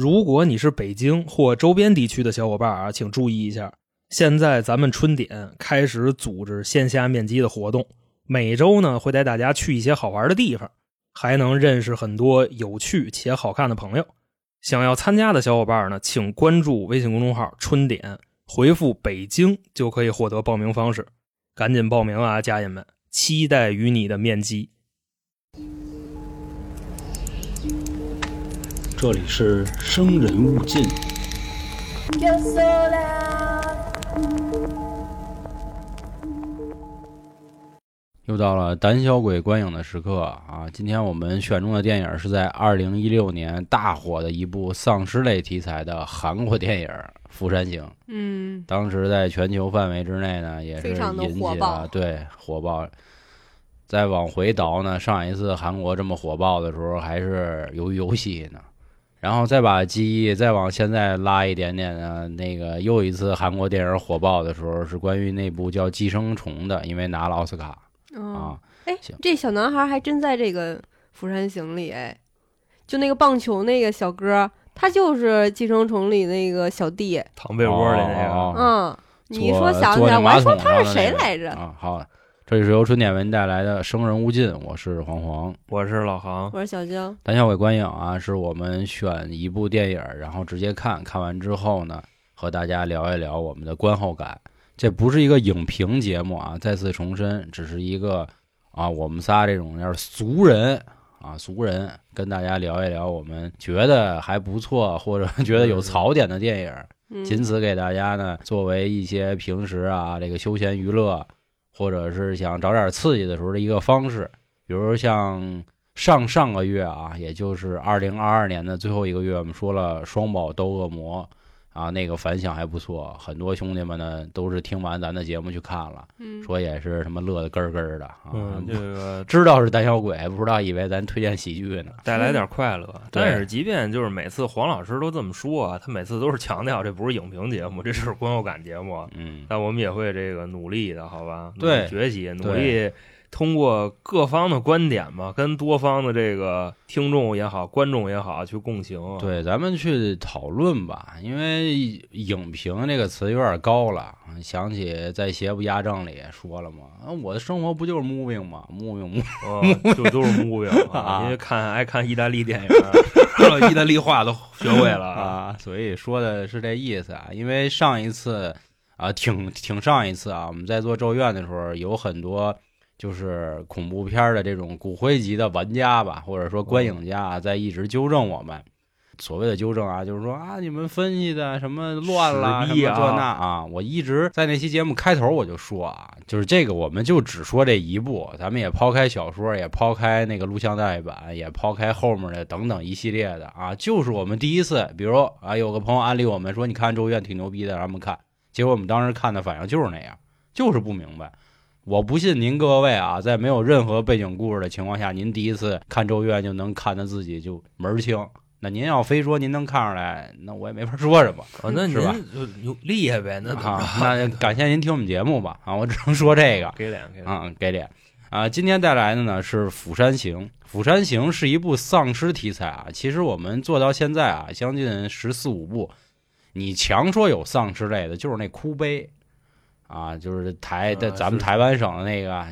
如果你是北京或周边地区的小伙伴啊，请注意一下，现在咱们春点开始组织线下面基的活动，每周呢会带大家去一些好玩的地方，还能认识很多有趣且好看的朋友。想要参加的小伙伴呢，请关注微信公众号“春点”，回复“北京”就可以获得报名方式。赶紧报名啊，家人们！期待与你的面基。这里是生人勿近。又到了胆小鬼观影的时刻啊！今天我们选中的电影是在二零一六年大火的一部丧尸类题材的韩国电影《釜山行》。嗯，当时在全球范围之内呢，也是非常的引起火爆了对火爆。再往回倒呢，上一次韩国这么火爆的时候，还是由于游戏呢。然后再把记忆再往现在拉一点点呢，那个又一次韩国电影火爆的时候，是关于那部叫《寄生虫》的，因为拿了奥斯卡哦，啊。哎，这小男孩还真在这个《釜山行》里，哎，就那个棒球那个小哥，他就是《寄生虫》里那个小弟。躺被窝里那个，哦嗯，你一说想起来，我还说他是谁来着？啊，好，这里是由春点为您带来的《生人勿近》，我是黄黄。我是老航。我是小江，胆小鬼观影啊，是我们选一部电影，然后直接看看完之后呢，和大家聊一聊我们的观后感。这不是一个影评节目啊，再次重申，只是一个啊，我们仨这种要是俗人啊，俗人跟大家聊一聊我们觉得还不错或者觉得有槽点的电影，嗯，仅此给大家呢作为一些平时啊这个休闲娱乐，或者是想找点刺激的时候的一个方式。比如像上上个月啊，也就是二零二二年的最后一个月，我们说了《双宝斗恶魔》啊，那个反响还不错，很多兄弟们呢都是听完咱的节目去看了，嗯，说也是什么乐得咯儿咯儿的啊。嗯，这个 知道是胆小鬼，不知道以为咱推荐喜剧呢。带来点快乐。对但是即便就是每次黄老师都这么说啊，他每次都是强调这不是影评节目，这是观后感节目。嗯，但我们也会这个努力的，好吧？努对力学习，努力通过各方的观点嘛，跟多方的这个听众也好、观众也好去共情。，对，咱们去讨论吧，因为影评这个词有点高了。想起在《邪不压正》里也说了嘛，啊，我的生活不就是 moving 吗？moving moving，嗯，就都是 moving 啊因为看爱看意大利电影，意大利话都学会了。啊，所以说的是这意思啊。因为上一次啊，挺挺上一次啊，我们在做《咒怨》的时候，有很多就是恐怖片的这种骨灰级的玩家吧，或者说观影家啊，在一直纠正我们。所谓的纠正啊，就是说啊，你们分析的什么乱了，什么这那啊，我一直在那期节目开头我就说啊，就是这个，我们就只说这一部，咱们也抛开小说，也抛开那个录像带版，也抛开后面的等等一系列的啊，就是我们第一次，比如啊，有个朋友安利我们说，你看《咒怨》挺牛逼的，让我们看，结果我们当时看的反应就是那样，就是不明白。我不信您各位啊，在没有任何背景故事的情况下，您第一次看《咒怨》就能看得自己就门儿清。那您要非说您能看出来，那我也没法说什么 哦，那您是吧厉害呗，那啊着。那感谢您听我们节目吧啊，我只能说这个给脸 给脸。嗯，给脸啊。今天带来的呢是《釜山行》，《釜山行》是一部丧尸题材啊。其实我们做到现在啊，将近十四五部，你强说有丧尸类的，就是那哭悲啊，就是台的、啊咱们台湾省的那个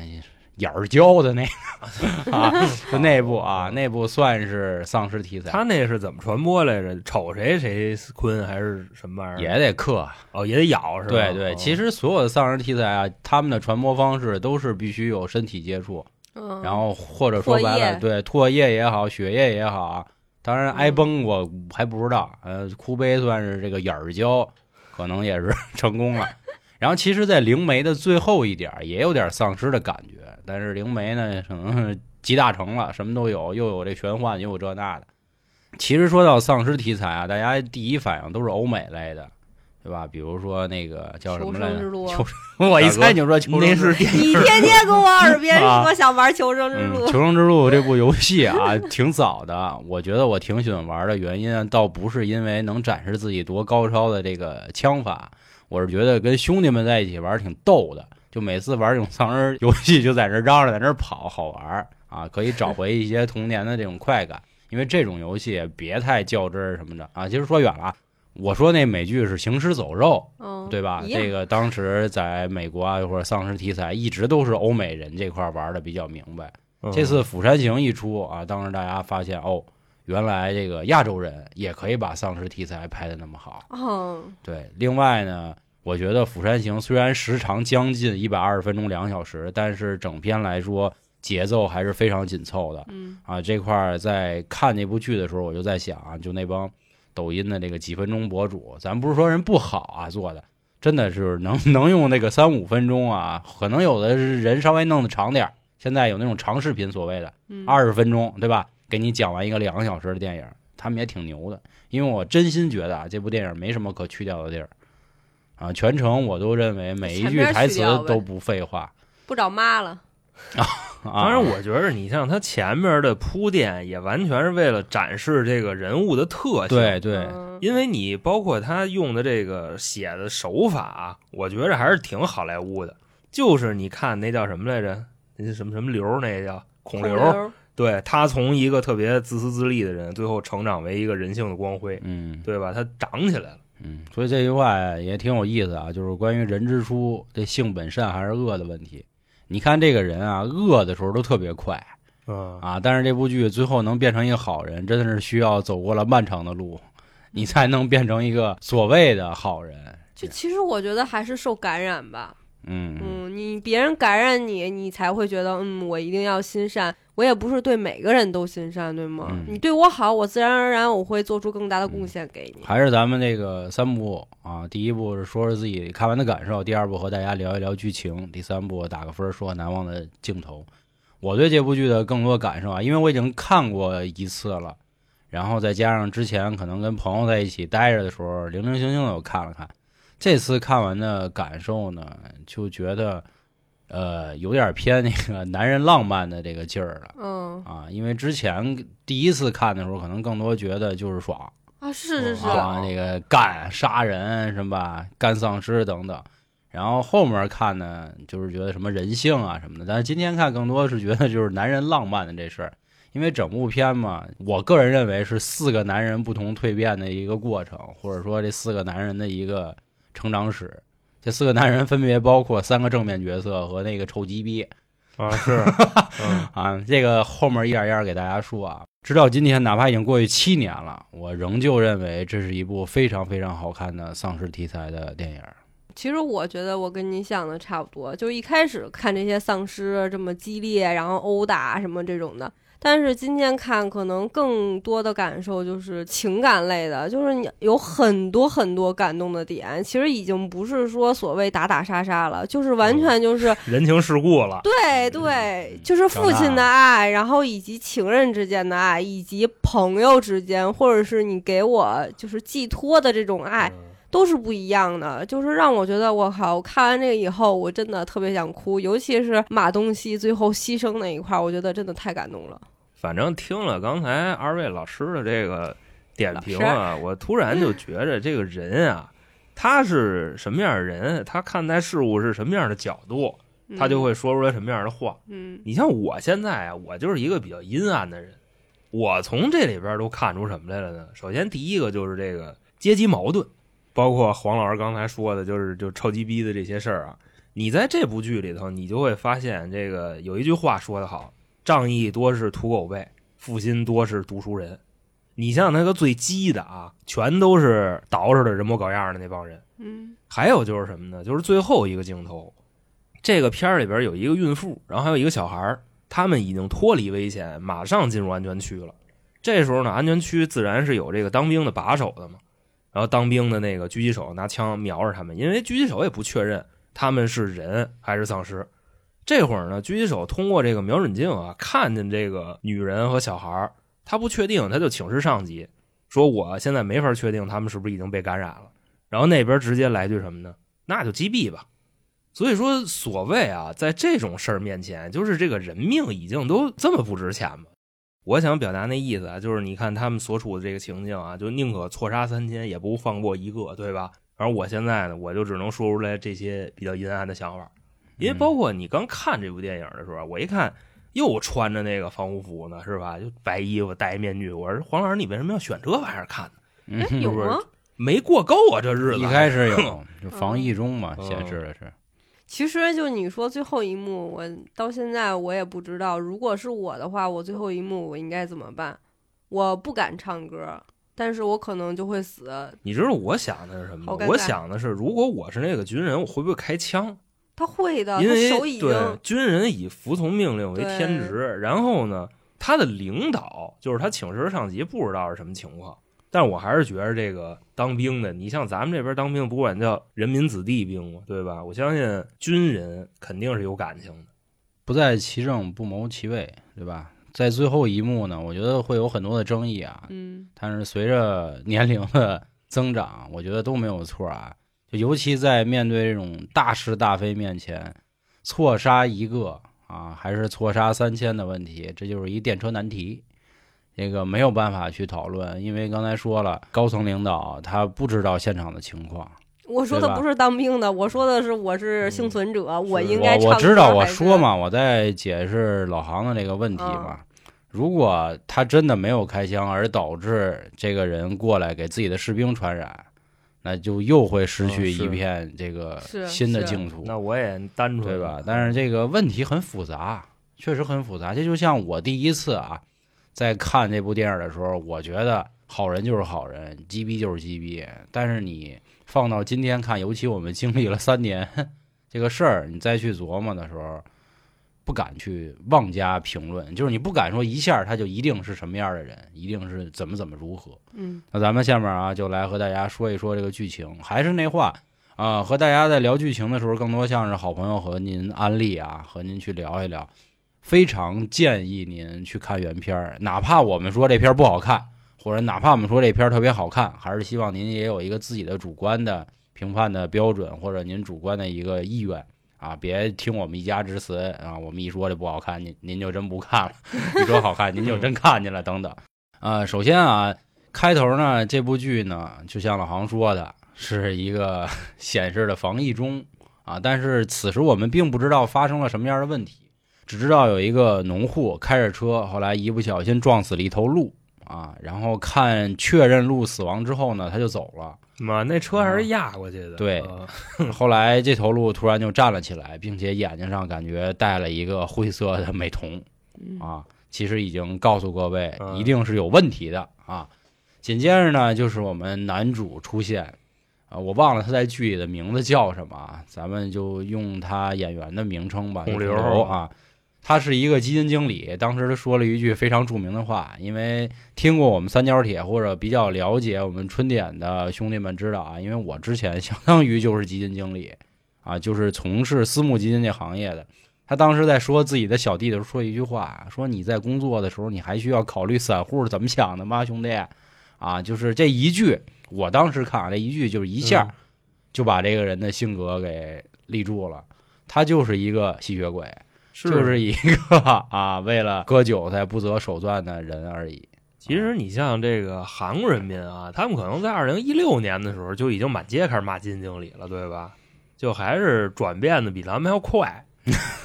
眼儿胶的那个啊，就那部啊，那部算是丧尸题材，他那是怎么传播来着？瞅谁谁坤还是什么玩意儿？也得克。哦，也得咬是吧？对对，哦其实所有的丧尸题材啊，他们的传播方式都是必须有身体接触，嗯，然后或者说白了，唾对唾液也好，血液也好啊。当然，挨崩我还不知道，呃，哭悲算是这个眼儿胶，可能也是 成功了。然后，其实，在灵媒的最后一点儿也有点丧尸的感觉，但是灵媒呢，可能是集大成了，什么都有，又有这玄幻，又有这那的。其实说到丧尸题材啊，大家第一反应都是欧美类的，对吧？比如说那个叫什求么来着求生之？路。求我一猜你就说求生之路你天天跟我耳边啊说想玩求生之嗯，路《求，生之路》这部游戏啊，挺早的。我觉得我挺喜欢玩的原因啊，倒不是因为能展示自己多高超的这个枪法，我是觉得跟兄弟们在一起玩挺逗的。就每次玩这种丧尸游戏，就在那儿嚷嚷，在那儿跑，好玩啊，可以找回一些童年的这种快感。因为这种游戏别太较真儿什么的啊。其实说远了啊，我说那美剧是《行尸走肉》，嗯，对吧？这个当时在美国啊或者丧尸题材，一直都是欧美人这块儿玩的比较明白。嗯这次《釜山行》一出啊，当时大家发现哦，原来这个亚洲人也可以把丧尸题材拍的那么好。哦，对，另外呢，我觉得《釜山行》虽然时长将近一百二十分钟，两小时，但是整篇来说节奏还是非常紧凑的。嗯，啊，这块儿在看那部剧的时候，我就在想啊，就那帮抖音的这个几分钟博主，咱不是说人不好啊做的，真的是能能用那个三五分钟啊，可能有的是人稍微弄得长点儿，现在有那种长视频，所谓的嗯二十分钟，对吧？给你讲完一个两个小时的电影，他们也挺牛的，因为我真心觉得啊，这部电影没什么可去掉的地儿。啊，全程我都认为每一句台词都不废话不找妈了，啊。当然，我觉得你像他前面的铺垫，也完全是为了展示这个人物的特性。对对，嗯因为你包括他用的这个写的手法，我觉着还是挺好莱坞的。就是你看那叫什么来着？那什么什么流？那叫孔孔刘。对他从一个特别自私自利的人，最后成长为一个人性的光辉，嗯。对吧？他长起来了。嗯，所以这句话也挺有意思啊，就是关于人之初这性本善还是恶的问题。你看这个人啊，恶的时候都特别快嗯啊，但是这部剧最后能变成一个好人，真的是需要走过了漫长的路，你才能变成一个所谓的好人。就其实我觉得还是受感染吧。嗯嗯，你别人感染你，你才会觉得，嗯，我一定要心善。我也不是对每个人都心善，对吗？嗯你对我好，我自然而然我会做出更大的贡献给你。还是咱们这个三部啊，第一部是说说自己看完的感受，第二部和大家聊一聊剧情，第三部打个分，说难忘的镜头。我对这部剧的更多感受啊，因为我已经看过一次了，然后再加上之前可能跟朋友在一起待着的时候，零零星星的我看了看，这次看完的感受呢，就觉得呃有点偏那个男人浪漫的这个劲儿了嗯啊，因为之前第一次看的时候，可能更多觉得就是爽。啊，是是是，啊，那个干杀人是吧？干丧尸等等。然后后面看呢，就是觉得什么人性啊什么的。但是今天看更多是觉得就是男人浪漫的这事儿，因为整部片嘛，我个人认为是四个男人不同蜕变的一个过程，或者说这四个男人的一个成长史。这四个男人分别包括三个正面角色和那个臭鸡逼啊是，嗯啊，这个后面一点一点给大家说啊。直到今天，哪怕已经过去七年了，我仍旧认为这是一部非常非常好看的丧尸题材的电影。其实我觉得我跟你想的差不多，就一开始看这些丧尸这么激烈，然后殴打什么这种的。但是今天看，可能更多的感受就是情感类的，就是你有很多很多感动的点。其实已经不是说所谓打打杀杀了，就是完全就是人情世故了。对对，就是父亲的爱，然后以及情人之间的爱，以及朋友之间，或者是你给我就是寄托的这种爱，嗯都是不一样的。就是让我觉得我靠，我看完这个以后，我真的特别想哭，尤其是马东锡最后牺牲那一块儿，我觉得真的太感动了。反正听了刚才二位老师的这个点评啊，我突然就觉着这个人啊，他是什么样的人，他看待事物是什么样的角度，他就会说出来什么样的话。嗯你像我现在啊，我就是一个比较阴暗的人，我从这里边都看出什么来了呢？首先第一个就是这个阶级矛盾，包括黄老师刚才说的，就是就超级逼的这些事儿啊。你在这部剧里头，你就会发现这个有一句话说得好：仗义多是土狗辈，负心多是读书人。你像那个最鸡的啊，全都是捯饬的人模狗样的那帮人。嗯还有就是什么呢？就是最后一个镜头，这个片儿里边有一个孕妇，然后还有一个小孩儿，他们已经脱离危险，马上进入安全区了。这时候呢，安全区自然是有这个当兵的把守的嘛。然后当兵的那个狙击手拿枪瞄着他们，因为狙击手也不确认他们是人还是丧尸。这会儿呢，狙击手通过这个瞄准镜啊，看见这个女人和小孩儿，他不确定，他就请示上级说：“我现在没法确定他们是不是已经被感染了。”然后那边直接来句什么呢？那就击毙吧。所以说，所谓啊，在这种事儿面前，就是这个人命已经都这么不值钱吗？我想表达那意思啊，就是你看他们所处的这个情境啊，就宁可错杀三千，也不放过一个，对吧？反正我现在呢，我就只能说出来这些比较阴暗的想法，因为包括你刚看这部电影的时候，我一看，又穿着那个防护服呢，是吧？就白衣服戴面具。我说黄老师，你为什么要选这玩意儿看呢？有吗？没过够啊，这日子一开始有，就防疫中嘛，嗯显示的是。其实就你说最后一幕，我到现在我也不知道，如果是我的话，我最后一幕我应该怎么办？我不敢唱歌，但是我可能就会死。你知道我想的是什么吗？我想的是，如果我是那个军人，我会不会开枪？他会的，因为对军人以服从命令为天职，然后呢，他的领导就是他请示上级，不知道是什么情况。但我还是觉得这个当兵的，你像咱们这边当兵，不管叫人民子弟兵嘛，对吧？我相信军人肯定是有感情的。不在其政，不谋其位，对吧？在最后一幕呢，我觉得会有很多的争议啊。嗯但是随着年龄的增长，我觉得都没有错啊。就尤其在面对这种大是大非面前，错杀一个啊，还是错杀三千的问题，这就是一电车难题。这个没有办法去讨论，因为刚才说了，高层领导他不知道现场的情况。我说的不是当兵的，我说的是我是幸存者，我应该我我知道，我说嘛，我在解释老航的这个问题嘛。如果他真的没有开枪，而导致这个人过来给自己的士兵传染，那就又会失去一片这个新的净土，那我也单纯对吧？但是这个问题很复杂，确实很复杂。这就像我第一次啊，在看这部电影的时候，我觉得好人就是好人，鸡逼就是鸡逼。但是你放到今天看，尤其我们经历了三年 这个事儿，你再去琢磨的时候，不敢去妄加评论，就是你不敢说一下他就一定是什么样的人，一定是怎么怎么如何。嗯那咱们下面啊，就来和大家说一说这个剧情。还是那话啊，和大家在聊剧情的时候，更多像是好朋友和您安利啊，和您去聊一聊。非常建议您去看原片儿，哪怕我们说这片儿不好看，或者哪怕我们说这片儿特别好看，还是希望您也有一个自己的主观的评判的标准，或者您主观的一个意愿啊，别听我们一家之词啊，我们一说这不好看，您您就真不看了；一说好看，您就真看见了，等等。啊，首先啊，开头呢，这部剧呢，就像老航说的，是一个 显示的防疫中啊，但是此时我们并不知道发生了什么样的问题，只知道有一个农户开着车，后来一不小心撞死了一头鹿啊，然后看确认鹿死亡之后呢，他就走了。妈，那车还是压过去的。对呃后来这头鹿突然就站了起来，并且眼睛上感觉戴了一个灰色的美瞳嗯啊，其实已经告诉各位，嗯一定是有问题的啊。紧接着呢，就是我们男主出现，啊，我忘了他在剧里的名字叫什么啊，咱们就用他演员的名称吧，就孔刘刘啊。他是一个基金经理，当时他说了一句非常著名的话，因为听过我们三角铁或者比较了解我们春点的兄弟们知道啊，因为我之前相当于就是基金经理啊，就是从事私募基金这行业的。他当时在说自己的小弟的时候说一句话，说你在工作的时候，你还需要考虑散户是怎么想的吗，兄弟？啊，就是这一句，我当时看，这一句就是一下就把这个人的性格给立住了。他就是一个吸血鬼，是就是一个啊，为了割韭菜不择手段的人而已。其实你像这个韩国人民啊，他们可能在二零一六年的时候就已经满街开始骂基金经理了，对吧？就还是转变的比咱们要快，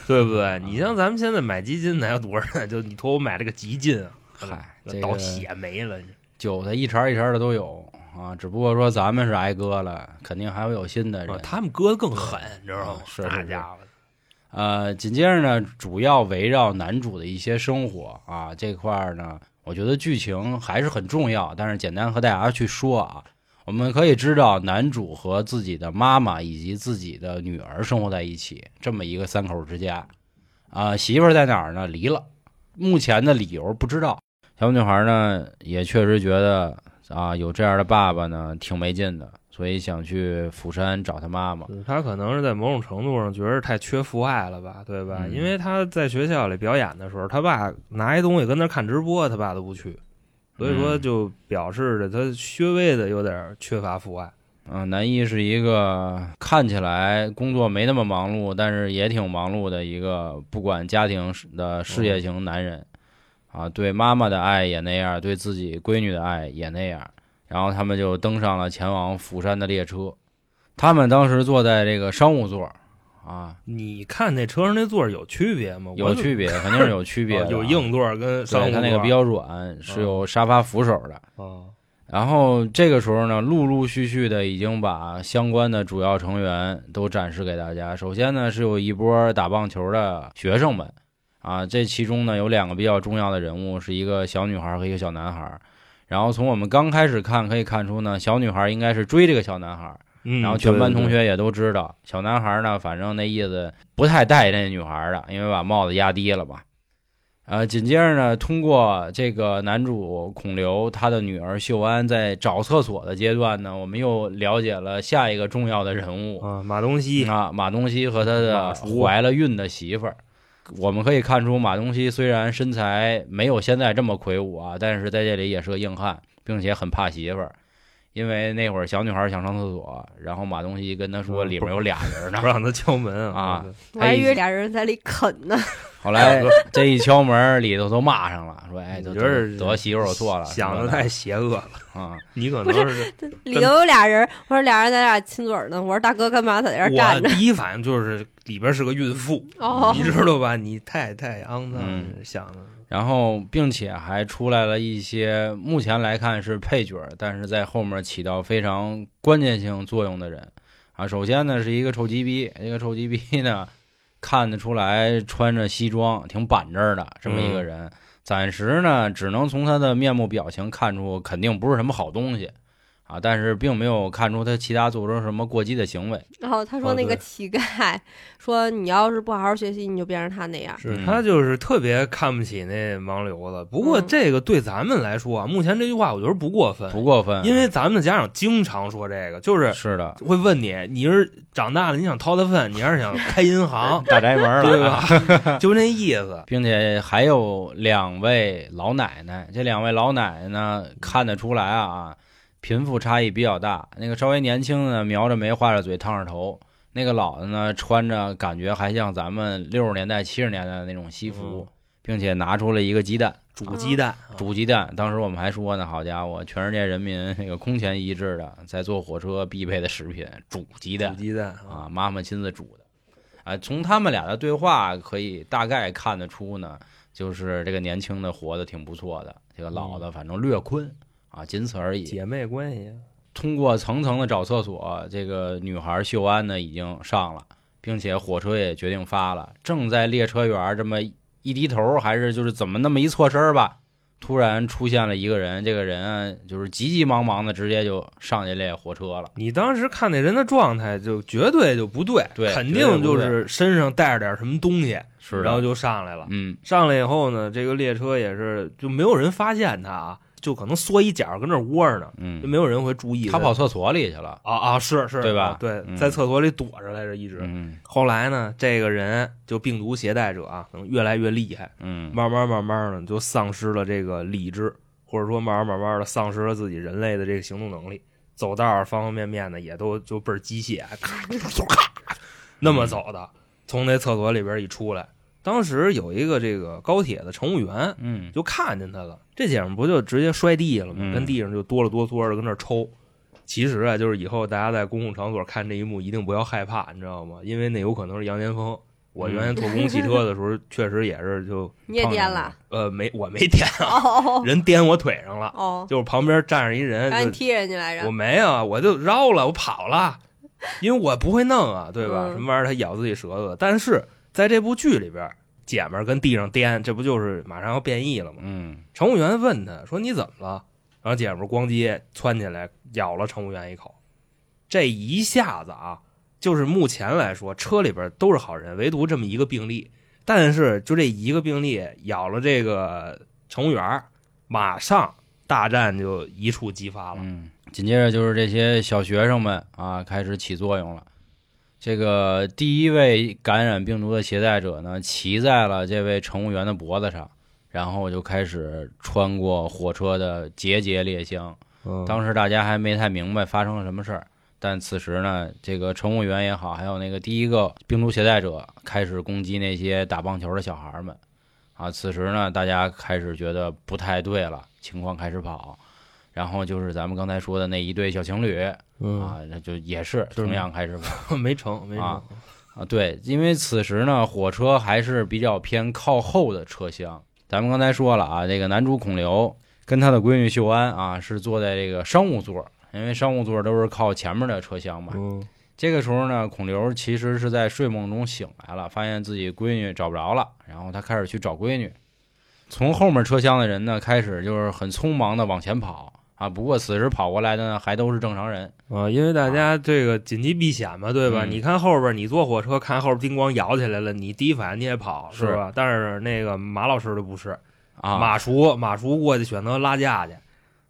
对不对？你像咱们现在买基金，的还有多少人？就你托我买这个基金啊，嗨，倒血霉了。韭菜一茬一茬的都有啊，只不过说咱们是挨割了，肯定还会有新的人。啊他们割的更狠，你知道吗啊？是是那家伙，呃，紧接着呢，主要围绕男主的一些生活啊这块儿呢，我觉得剧情还是很重要，但是简单和大家去说啊，我们可以知道男主和自己的妈妈以及自己的女儿生活在一起，这么一个三口之家啊、媳妇儿在哪儿呢？离了，目前的理由不知道。小女孩呢，也确实觉得啊，有这样的爸爸呢，挺没劲的，所以想去釜山找他妈妈。他可能是在某种程度上觉得太缺父爱了吧，对吧？嗯因为他在学校里表演的时候，他爸拿一东西跟那儿看直播，他爸都不去，所以说嗯就表示着他稍微的有点缺乏父爱。嗯，南一是一个看起来工作没那么忙碌，但是也挺忙碌的一个不管家庭的事业型男人，啊，对妈妈的爱也那样，对自己闺女的爱也那样。然后他们就登上了前往釜山的列车。他们当时坐在这个商务座，啊，你看那车上那座儿有区别吗？有区别，肯定是有区别的。哦有硬座儿跟商务对，座，它那个比较软，是有沙发扶手的。啊，然后这个时候呢，陆陆续续的已经把相关的主要成员都展示给大家。首先呢，是有一波打棒球的学生们，啊，这其中呢有两个比较重要的人物，是一个小女孩和一个小男孩。然后从我们刚开始看可以看出呢，小女孩应该是追这个小男孩，嗯，然后全班同，学也都知道，小男孩呢，反正那意思不太待那女孩的，因为把帽子压低了吧。呃，紧接着呢，通过这个男主孔刘他的女儿秀安在找厕所的阶段呢，我们又了解了下一个重要的人物。啊，马东锡，啊，马东锡和他的怀了孕的媳妇儿。我们可以看出，马东锡虽然身材没有现在这么魁梧啊，但是在这里也是个硬汉，并且很怕媳妇儿。因为那会儿小女孩想上厕所，然后马东锡跟她说嗯里面有俩人呢 不，让他敲门啊，我还以为俩人在里啃呢。后来 这一敲门，里头都骂上了，说：“哎，得媳妇儿我错了，想的的太邪恶了，啊！你可不能是里头有俩人，我说俩人咱俩亲嘴呢。我说大哥干嘛在这站着？第一反应就是里边是个孕妇，哦你知道吧？你太太肮脏嗯，想的然后，并且还出来了一些目前来看是配角，但是在后面起到非常关键性作用的人啊。首先呢，是一个臭鸡逼，这个臭鸡逼呢，看得出来穿着西装，挺板正的这么一个人。暂时呢，只能从他的面目表情看出，肯定不是什么好东西。啊。但是并没有看出他其他做出什么过激的行为。然后他说哦那个乞丐说你要是不好好学习，你就变成他那样。嗯是他就是特别看不起那盲流子。不过嗯这个对咱们来说啊，目前这句话我觉得不过分，不过分，因为咱们的家长经常说这个，就是是的，会问你，你是长大了你想掏他粪，你还是想开银行，大宅门了，对吧？就那意思。并且还有两位老奶奶，这两位老奶奶呢，看得出来啊，贫富差异比较大。那个稍微年轻的呢，描着眉，画着嘴，烫着头；那个老的呢，穿着感觉还像咱们六十年代、七十年代的那种西服，并且拿出了一个鸡蛋，煮鸡蛋，煮鸡蛋。当时我们还说呢，好家伙，全世界人民那个空前一致的，在坐火车必备的食品——煮鸡蛋煮。鸡蛋啊，妈妈亲自煮的。啊，从他们俩的对话可以大概看得出呢，就是这个年轻的活得挺不错的，这个老的反正略困啊，仅此而已。姐妹关系。通过层层的找厕所，这个女孩秀安呢已经上了，并且火车也决定发了。正在列车员这么一低头，还是就是怎么那么一错身吧，突然出现了一个人，这个人啊就是急急忙忙的直接就上这列火车了。你当时看那人的状态，就绝对就不对，对肯定就是身上带着点什么东西，是，然后就上来了。嗯，上来以后呢，这个列车也是就没有人发现他啊，就可能缩一角跟那儿窝着呢，就嗯，没有人会注意他跑厕所里去了。啊啊，是是，对吧？啊对，嗯。在厕所里躲着来着，一直。嗯。后来呢，这个人就病毒携带者啊，可能越来越厉害，嗯，慢慢慢慢的就丧失了这个理智，或者说慢慢慢慢的丧失了自己人类的这个行动能力，走道儿方方面面的也都就倍儿机械，咔 咔那么走的，从那厕所里边一出来，当时有一个这个高铁的乘务员嗯。就看见他了，这姐们不就直接摔地下了吗？嗯跟地上就哆了哆嗦的跟那儿抽。其实啊，就是以后大家在公共场所看这一幕，一定不要害怕，你知道吗？因为那有可能是杨年峰。我原先坐公共汽车的时候，确实也是就 你也颠了？呃没我没颠啊，哦人颠我腿上了，哦，就是旁边站着一人，就让你踢人家来着我。没有，我就绕了，我跑了，因为我不会弄啊，对吧？嗯什么玩意儿，他咬自己舌头。但是在这部剧里边，姐们儿跟地上颠，这不就是马上要变异了吗？嗯乘务员问他说：“你怎么了？”然后姐们儿咣叽窜起来咬了乘务员一口，这一下子啊，就是目前来说车里边都是好人，唯独这么一个病例。但是就这一个病例咬了这个乘务员，马上大战就一触即发了。嗯，紧接着就是这些小学生们啊开始起作用了。这个第一位感染病毒的携带者呢，骑在了这位乘务员的脖子上，然后就开始穿过火车的节节列厢。嗯当时大家还没太明白发生了什么事儿，但此时呢，这个乘务员也好，还有那个第一个病毒携带者开始攻击那些打棒球的小孩们，啊，此时呢，大家开始觉得不太对了，情况开始跑，然后就是咱们刚才说的那一对小情侣嗯，啊，那就也是是同样开始吧，没成，没成。啊啊，对，因为此时呢，火车还是比较偏靠后的车厢。咱们刚才说了啊，这个男主孔刘跟他的闺女秀安啊，是坐在这个商务座，因为商务座都是靠前面的车厢嘛。嗯这个时候呢，孔刘其实是在睡梦中醒来了，发现自己闺女找不着了，然后他开始去找闺女。从后面车厢的人呢，开始就是很匆忙的往前跑啊。不过此时跑过来的呢，还都是正常人。啊，因为大家这个紧急避险嘛，对吧？嗯你看后边，你坐火车看后边叮咣摇起来了，你第一反应你也跑，是是吧？但是那个马老师的不是，啊，马叔马叔过去选择拉架去，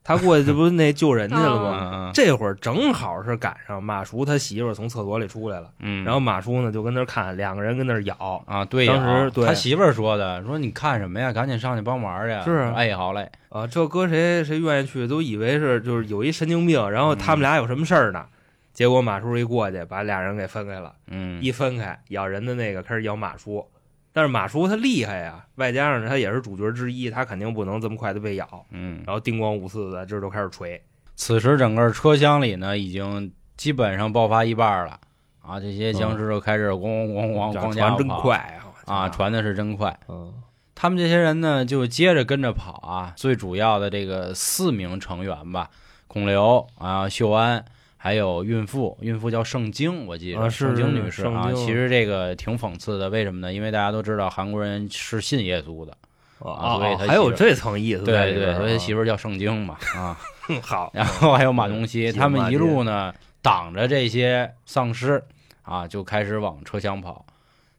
他过去这不是那救人去了嗯。吗？嗯这会儿正好是赶上马叔他媳妇儿从厕所里出来了，嗯，然后马叔呢就跟那儿看，两个人跟那儿咬，啊，对当时对。他媳妇儿说的，说你看什么呀？赶紧上去帮忙去。是。啊哎，好嘞，啊，这搁谁谁愿意去，都以为是就是有一神经病，然后他们俩有什么事儿呢？结果马叔一过去，把俩人给分开了，嗯，一分开咬人的那个开始咬马叔，但是马叔他厉害呀，外加上他也是主角之一，他肯定不能这么快的被咬，嗯，然后叮咣五四的这就开始锤，此时整个车厢里呢，已经基本上爆发一半了啊！这些僵尸就开始咣咣咣咣这咣家传真快啊！啊，传的是真快。嗯他们这些人呢，就接着跟着跑啊。最主要的这个四名成员吧，孔刘啊、秀安，还有孕妇，孕妇叫圣经，我记得、啊是盛京女士啊。其实这个挺讽刺的，为什么呢？因为大家都知道韩国人是信耶稣的，啊所以他还有这层意思在对对，里边儿啊，所以媳妇儿叫圣经嘛啊。好，然后还有马东锡，嗯他们一路呢挡着这些丧尸啊，就开始往车厢跑。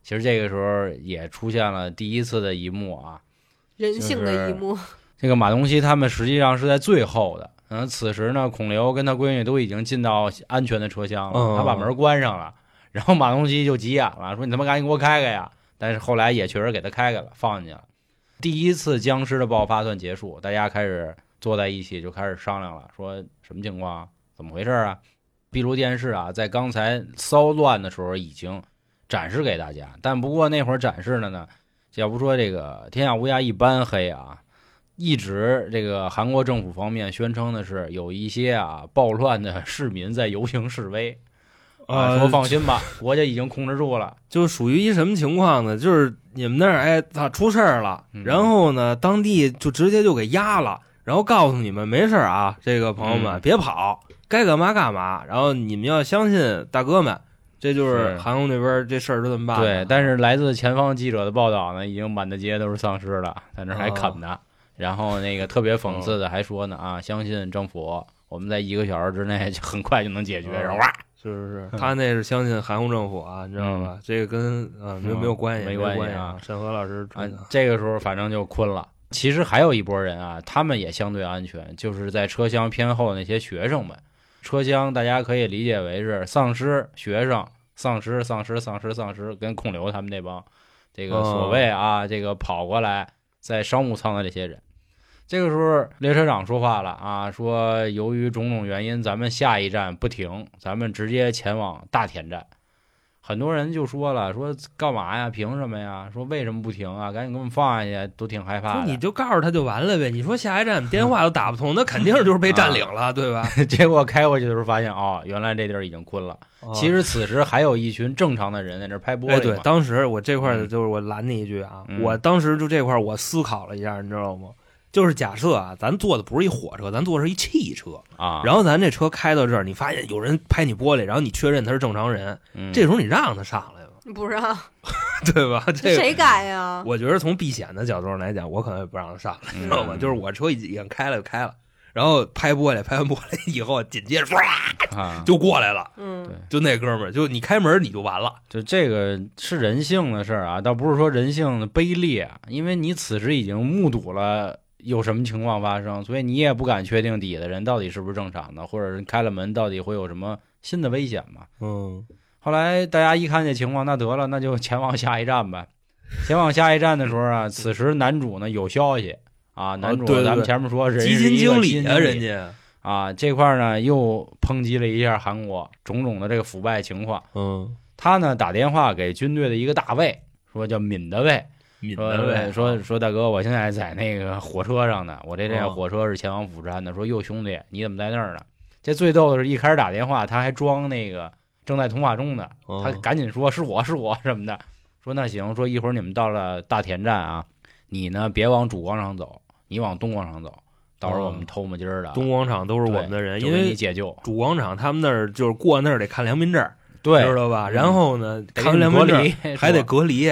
其实这个时候也出现了第一次的一幕啊，人性的一幕，这个马东锡他们实际上是在最后的。嗯，此时呢，孔刘跟他闺女都已经进到安全的车厢了，嗯他把门关上了，然后马东锡就急眼了，说：“你他妈赶紧给我开开呀！”但是后来也确实给他开开了，放进去了。第一次僵尸的爆发算结束，大家开始坐在一起就开始商量了，说什么情况啊？怎么回事啊？壁炉电视啊，在刚才骚乱的时候已经展示给大家，但不过那会儿展示的呢，要不说这个天下乌鸦一般黑啊，一直这个韩国政府方面宣称的是有一些啊暴乱的市民在游行示威 啊，呃说放心吧，国家已经控制住了。就属于一什么情况呢？就是你们那儿哎，咋，出事儿了，嗯然后呢，当地就直接就给压了，然后告诉你们没事儿啊，这个朋友们、嗯别跑，该干嘛干嘛，然后你们要相信大哥们，这就是是韩国那边这事儿是这么办的。对，但是来自前方记者的报道呢，已经满大街都是丧尸了，在那儿还哦啃呢。然后那个特别讽刺的还说呢啊，相信政府，我们在一个小时之内就很快就能解决。哦然后哇，是是是，他那是相信韩国政府啊，你知道吧？这个跟啊没有嗯没有关系，没关系啊沈河老师啊，这个时候反正就困了。其实还有一波人啊，他们也相对安全，就是在车厢偏后的那些学生们。车厢大家可以理解为是丧尸、学生、丧尸、丧尸、丧尸、丧尸，跟孔刘他们那帮这个所谓啊，这个跑过来在商务舱的这些人。这个时候，列车长说话了啊，说由于种种原因，咱们下一站不停，咱们直接前往大田站。很多人就说了，说干嘛呀？凭什么呀？说为什么不停啊？赶紧给我们放下去，都挺害怕的。说你就告诉他就完了呗。你说下一站电话都打不通，那肯定就是被占领了，对吧？结果开过去的时候发现，哦，原来这地儿已经困了。其实此时还有一群正常的人在那儿拍玻璃。哎，对，当时我这块儿嗯就是我拦你一句啊，嗯我当时就这块儿我思考了一下，你知道吗？就是假设啊，咱坐的不是一火车，咱坐的是一汽车，啊，然后咱这车开到这儿，你发现有人拍你玻璃，然后你确认他是正常人，嗯这时候你让他上来吗，不让，对吧？这个谁敢呀？我觉得从避险的角度上来讲，我可能也不让他上来，你知道吗？就是我车已经开了就开了，然后拍玻璃，拍完玻璃以后，紧接着唰啊，就过来了，嗯对，就那哥们儿，就你开门你就完了，就这个是人性的事儿啊，倒不是说人性的卑劣，因为你此时已经目睹了有什么情况发生，所以你也不敢确定底下的人到底是不是正常的，或者是开了门到底会有什么新的危险嘛。嗯，后来大家一看这情况，那得了，那就前往下一站呗。前往下一站的时候啊，此时男主呢有消息。啊，男主咱们前面说人基金经理啊，人家，啊这块呢又抨击了一下韩国种种的这个腐败情况。嗯，他呢打电话给军队的一个大尉，说叫敏的尉，敏说的呗，说说大哥，我现在在那个火车上呢，我这这哦火车是前往釜山的。说哟兄弟，你怎么在那儿呢？这最逗的是一开始打电话，他还装那个正在通话中呢。哦他赶紧说：“是我是我什么的。”说那行，说一会儿你们到了大田站啊，你呢别往主广场走，你往东广场走，到时候我们偷摸鸡儿的啊，东广场都是我们的人，因为你解救。主广场他们那儿就是过那儿得看良民证，对，知道吧？嗯然后呢，得看完隔离，还得隔离，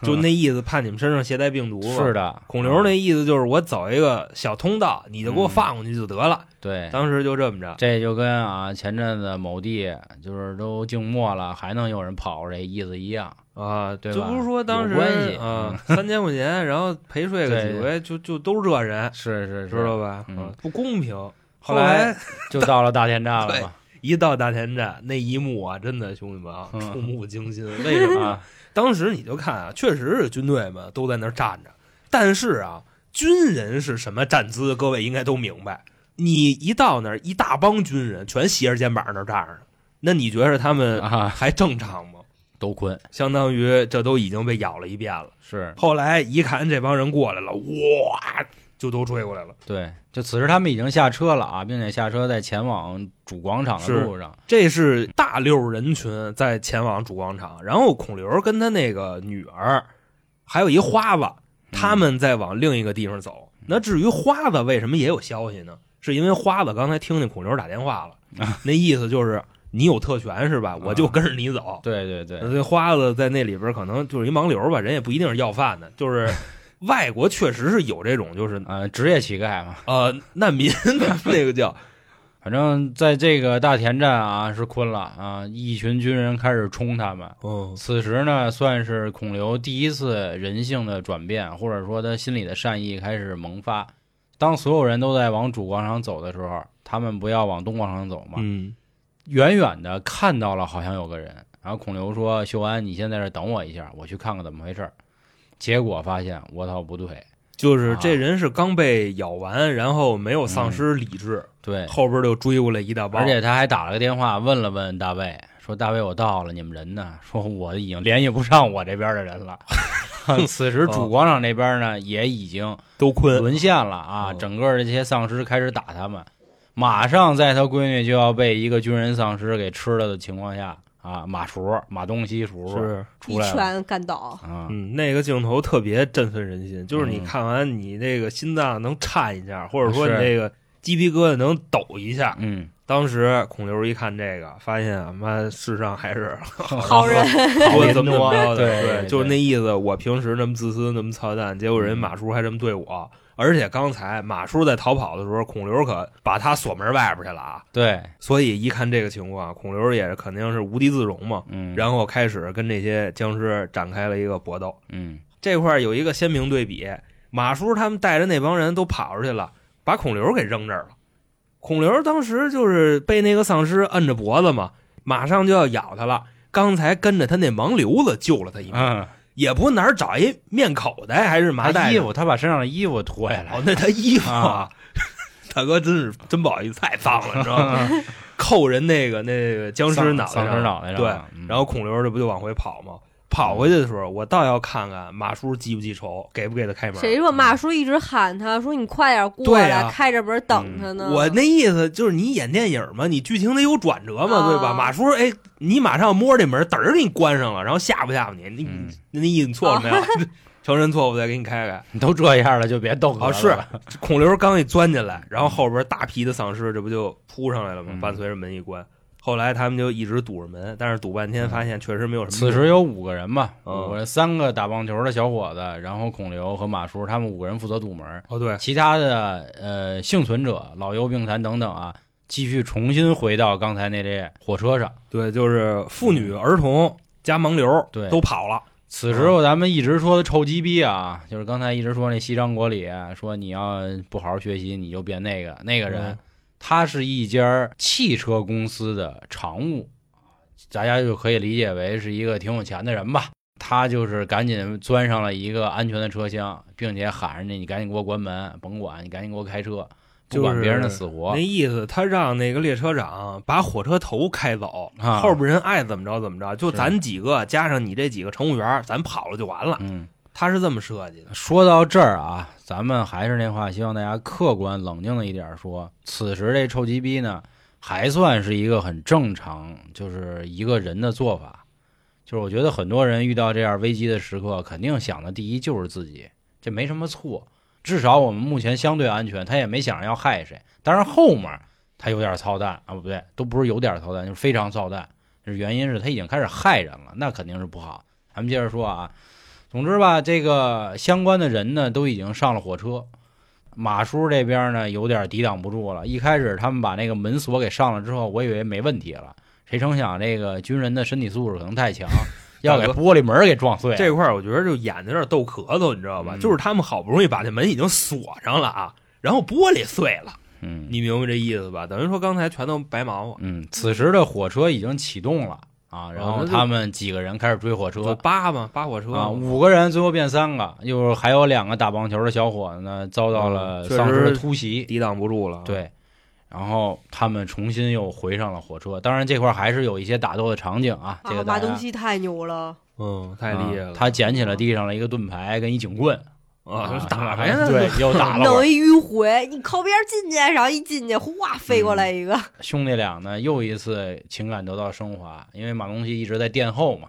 就嗯那意思，怕你们身上携带病毒。是的，孔刘那意思就是我走一个小通道，你就给我嗯放过去就得了。对，当时就这么着，这就跟啊前阵子某地就是都静默了，还能有人跑这意思一样。啊，对吧就不是说当时关系嗯啊，三千块钱，然后陪睡个几回，就就都是这人，是是是，知道吧？嗯啊，不公平。后来来就到了大田站了嘛。一到大田站那一幕啊，真的兄弟们啊，嗯触目惊心。为什么？啊，当时你就看啊，确实是军队们都在那儿站着，但是啊，军人是什么站姿，各位应该都明白。你一到那儿，一大帮军人全斜着肩膀那儿站着呢，那你觉得他们啊还正常吗？都困相当于这都已经被咬了一遍了。是后来一看这帮人过来了，哇，就都追过来了。对。就此时他们已经下车了啊，并且下车在前往主广场的路上。这是大溜人群在前往主广场，然后孔刘跟他那个女儿，还有一花子，他们在往另一个地方走。那至于花子为什么也有消息呢？是因为花子刚才听见孔刘打电话了，那意思就是你有特权是吧？我就跟着你走。对对对，这花子在那里边可能就是一盲流吧，人也不一定是要饭的，就是外国确实是有这种就是呃，职业乞丐嘛。呃难民 那个叫反正在这个大田站啊是困了啊，一群军人开始冲他们。嗯此时呢，算是孔刘第一次人性的转变，或者说他心里的善意开始萌发。当所有人都在往主广场走的时候，他们不要往东广场走嘛。嗯远远的看到了好像有个人，然后孔刘说：“秀安，你先在这儿等我一下，我去看看怎么回事儿。”结果发现，我操，不对，就是这人是刚被咬完，然后没有丧失理智，对，后边就追过来一大帮，而且他还打了个电话问了问大卫，说：“大卫，我到了，你们人呢？” 说我已经联系不上我这边的人了。此时主广场那边呢，也已经都困。沦陷了啊！哦整个这些丧尸开始打他们，马上在他闺女就要被一个军人丧尸给吃了的情况下啊，马叔马东锡叔叔是，一出来了拳干倒。啊，嗯，那个镜头特别振奋人心，就是你嗯看完你那个心脏能颤一下，或者说你是这个鸡皮疙瘩能抖一下。嗯，当时孔刘一看这个，发现啊妈世上还是好人，好怎么怎么着的，对对就是那意思。我平时那么自私，那么操蛋，结果人嗯马叔还这么对我。而且刚才马叔在逃跑的时候，孔刘可把他锁门外边去了啊。对，所以一看这个情况，孔刘也肯定是无地自容嘛。嗯，然后开始跟这些僵尸展开了一个搏斗。嗯，这块儿有一个鲜明对比，马叔他们带着那帮人都跑出去了，把孔刘给扔这儿了。孔刘当时就是被那个丧尸摁着脖子嘛，马上就要咬他了。刚才跟着他那盲流子救了他一命，嗯，也不哪儿找一面口袋还是麻袋衣服，他把身上的衣服脱下来。哦，，那他衣服啊，大哥真是真不好意思，太脏了，你知道吗？扣人那个那个僵尸脑袋上丧尸脑袋上，对，嗯。然后孔刘这不就往回跑吗？跑回去的时候，我倒要看看马叔记不记仇，给不给他开门。谁说马叔一直喊他说你快点过来，开着门等他呢？我那意思就是你演电影嘛，你剧情得有转折嘛，啊对吧？马叔，哎，你马上摸这门，嘚儿给你关上了，然后吓唬吓唬你，你嗯那意思你错了没有？承认错误再给你开开。你都这样了，就别逗啊，了。是孔刘刚一钻进来，然后后边大批的丧尸这不就扑上来了吗？嗯伴随着门一关，后来他们就一直堵着门，但是堵半天发现确实没有什么。此时有五个人嘛，嗯五个三个打棒球的小伙子，然后孔刘和马叔他们五个人负责堵门，哦，对，其他的呃幸存者、老幼病残等等啊，继续重新回到刚才那列火车上。对，就是妇女、儿童加盲流，嗯对都跑了。此时候咱们一直说的臭鸡逼啊，就是刚才一直说那西张国里说你要不好好学习，你就变那个那个人嗯，他是一家汽车公司的常务，大家就可以理解为是一个挺有钱的人吧。他就是赶紧钻上了一个安全的车厢，并且喊着你你赶紧给我关门，甭管你赶紧给我开车，不管别人的死活那。意思，他让那个列车长把火车头开走，啊后边人爱怎么着怎么着，就咱几个加上你这几个乘务员，咱跑了就完了。嗯，他是这么设计的。说到这儿啊，咱们还是那话，希望大家客观冷静的一点说，此时这臭鸡逼呢，还算是一个很正常，就是一个人的做法。就是我觉得很多人遇到这样危机的时刻，肯定想的第一就是自己，这没什么错。至少我们目前相对安全，他也没想着要害谁。当然后面他有点操蛋啊，不对，都不是有点操蛋，就是非常操蛋。原因是他已经开始害人了，那肯定是不好。咱们接着说啊，总之吧，这个相关的人呢都已经上了火车，马叔这边呢有点抵挡不住了。一开始他们把那个门锁给上了之后，我以为没问题了，谁成想这个军人的身体素质可能太强，要给玻璃门给撞碎了。这块儿我觉得就演的有点逗咳嗽，你知道吧？嗯就是他们好不容易把这门已经锁上了啊，然后玻璃碎了，嗯你明白这意思吧？等于说刚才全都白忙活，嗯，此时的火车已经启动了啊，然后他们几个人开始追火就车。扒嘛，扒火车啊，嘛五个人最后变三个，又还有两个打棒球的小伙子呢，遭到了丧尸的突袭。抵挡不住了。，对，然后他们重新又回上了火车。当然，这块儿还是有一些打斗的场景啊。这啊，个马东锡太牛了，嗯，太厉害了。啊他捡起了地上了一个盾牌跟一警棍啊，啊打呗，那对，又打了。弄一迂回，你靠边进去，然后一进去，哗飞过来一个，兄弟俩呢，又一次情感得到升华，因为马东锡一直在殿后嘛，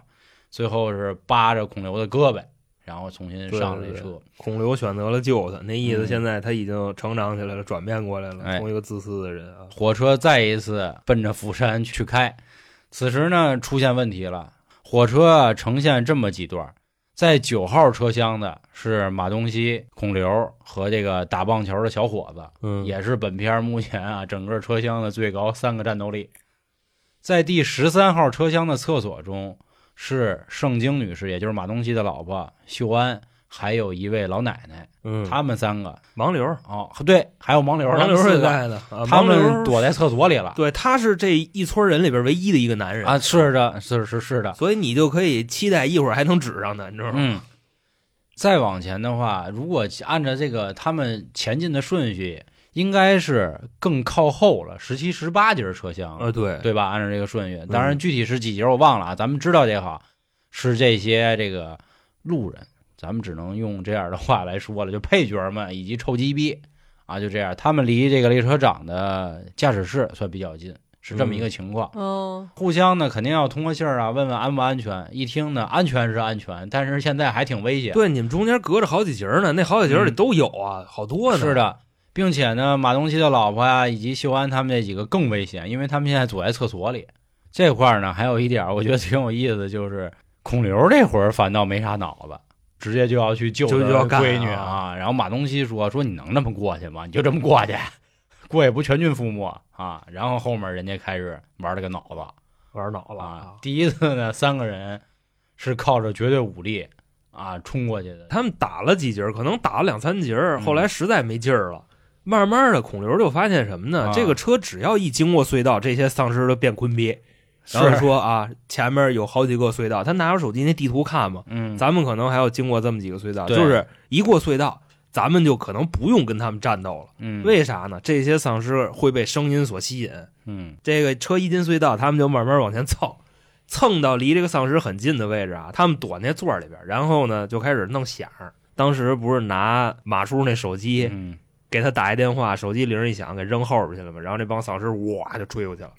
最后是扒着孔刘的胳膊，然后重新上了车。孔刘选择了救他，那意思嗯现在他已经成长起来了，转变过来了，哎从一个自私的人啊，火车再一次奔着釜山去开。此时呢，出现问题了，火车啊呈现这么几段，在九号车厢的是马东锡、孔刘和这个打棒球的小伙子，嗯，也是本片目前啊整个车厢的最高三个战斗力。在第十三号车厢的厕所中，是盛京女士，也就是马东锡的老婆秀安，还有一位老奶奶，嗯，他们三个。盲流，哦，对，还有盲流，盲流四个，是在的，啊他们躲在厕所里了。对，他是这一村人里边唯一的一个男人。啊，是的，是是是的，所以你就可以期待一会儿还能指上他，你知道吗？嗯。再往前的话，如果按照这个他们前进的顺序，应该是更靠后了，十七、十八节车厢，啊，对，对吧？按照这个顺序，当然具体是几节我忘了啊。咱们知道这好是这些这个路人，咱们只能用这样的话来说了，就配角们以及臭鸡逼啊，就这样，他们离这个列车长的驾驶室算比较近，是这么一个情况。哦，互相呢肯定要通过信儿啊，问问安不安全。一听呢，安全是安全，但是现在还挺危险。对，你们中间隔着好几节呢，那好几节里嗯都有啊，好多呢。是，的，并且呢，马东锡的老婆呀、以及秀安他们这几个更危险，因为他们现在躲在厕所里。这块儿呢，还有一点儿我觉得挺有意思，就是孔刘这会儿反倒没啥脑子，直接就要去救他就就要干闺女啊然后马东锡说：“说你能那么过去吗？你就这么过去，过也不全军覆没啊。”然后后面人家开始玩了个脑子玩脑子啊。第一次呢，三个人是靠着绝对武力啊冲过去的。他们打了几节，可能打了两三节，嗯后来实在没劲儿了。慢慢的，孔刘就发现什么呢？啊这个车只要一经过隧道，这些丧尸都变坤鳖。然后是说啊，前面有好几个隧道，他拿着手机那地图看嘛，嗯，咱们可能还要经过这么几个隧道，就是一过隧道，咱们就可能不用跟他们战斗了。嗯为啥呢？这些丧尸会被声音所吸引，嗯这个车一进隧道，他们就慢慢往前蹭，蹭到离这个丧尸很近的位置啊，他们躲那座儿里边，然后呢就开始弄响儿。当时不是拿马叔那手机嗯给他打一电话，手机铃儿一响，给扔后边去了嘛，然后这帮丧尸哇就追过去了。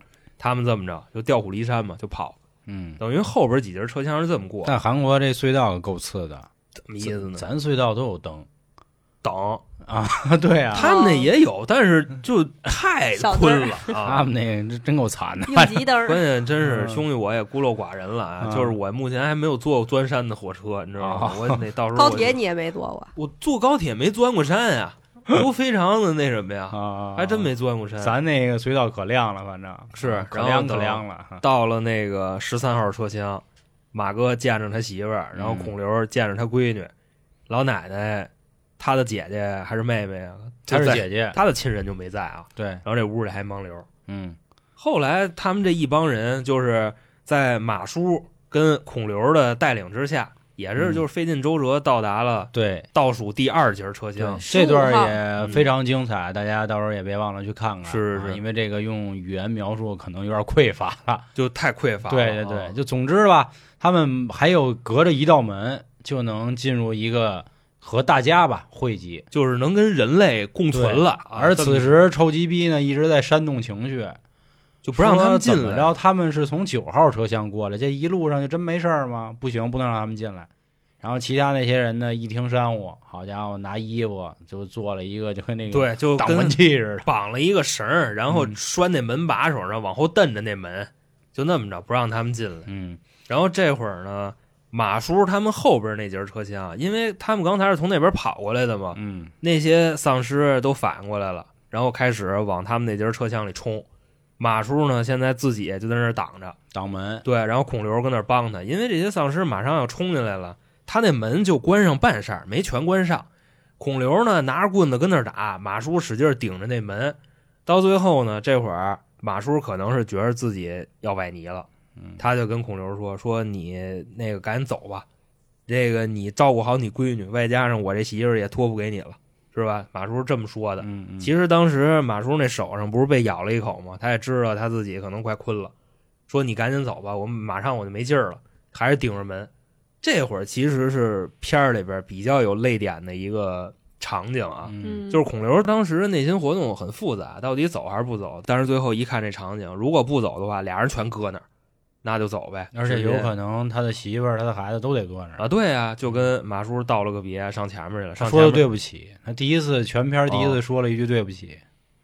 他们这么着就调虎离山嘛，就跑，嗯。等于后边几节车厢是这么过，但韩国这隧道够次的，怎么意思呢？咱隧道都有灯等啊，对啊，他们那也有，但是就太小坤了他啊！们那个真真够惨的。应急灯关，键真是嗯兄弟，我也孤陋寡人了啊！啊就是我目前还没有坐过钻山的火车，你知道吗？啊我得到时候高铁你也没坐过，我坐高铁没钻过山呀，都非常的那什么呀，啊，还真没钻过山。咱那个隧道可亮了，反正是可亮可亮了。到了那个十三号车厢，马哥见着他媳妇儿，然后嗯孔刘见着他闺女，老奶奶，他的姐姐还是妹妹啊？她是姐姐，他的亲人就没在啊。对，然后这屋里还盲流。嗯后来他们这一帮人就是在马叔跟孔刘的带领之下，也是嗯就是费尽周折到达了对。倒数第二节车厢。这段也非常精彩，大家到时候也别忘了去看看。是是啊因为这个用语言描述可能有点匮乏了。就太匮乏了。对对对，啊就总之吧，他们还有隔着一道门就能进入一个和大家吧汇集。就是能跟人类共存了。啊而此时臭鸡逼呢一直在煽动情绪，就不让他们进来。然后？他们是从九号车厢过来，这一路上就真没事儿吗？不行，不能让他们进来。然后其他那些人呢，一听山呼，好家伙，拿衣服就做了一个就跟那个对，就跟挡门器似的。绑了一个绳儿，然后嗯拴那门把手上，往后蹬着那门，就那么着不让他们进来。嗯然后这会儿呢，马叔他们后边那节车厢，因为他们刚才是从那边跑过来的嘛，嗯那些丧尸都反应过来了，然后开始往他们那节车厢里冲。马叔呢，现在自己就在那儿挡着，挡门。对，然后孔刘跟那儿帮他，因为这些丧尸马上要冲进来了，他那门就关上半扇儿，没全关上。孔刘呢拿着棍子跟那儿打，马叔使劲顶着那门，到最后呢，这会儿马叔可能是觉得自己要崴泥了，嗯他就跟孔刘说：“说你那个赶紧走吧，这个你照顾好你闺女，外加上我这媳妇儿也托付给你了，是吧？”马叔是这么说的。嗯嗯，其实当时马叔那手上不是被咬了一口吗？他也知道他自己可能快困了，说你赶紧走吧，我们马上我就没劲儿了，还是顶着门。这会儿其实是片儿里边比较有泪点的一个场景啊，嗯就是孔刘当时的内心活动很复杂，到底走还是不走？但是最后一看这场景，如果不走的话，俩人全搁那儿，那就走呗。而且有可能他的媳妇儿、他的孩子都得搁那儿。啊，对啊，就跟马叔道了个别，上前面去了。他说的上前面对不起，他第一次全片第一次哦说了一句对不起。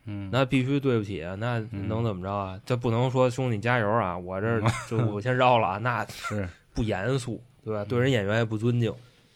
嗯，那必须对不起啊，那嗯能怎么着啊？这不能说兄弟加油啊，我这就我先绕了啊，那 是不严肃，对嗯吧？对人演员也不尊敬。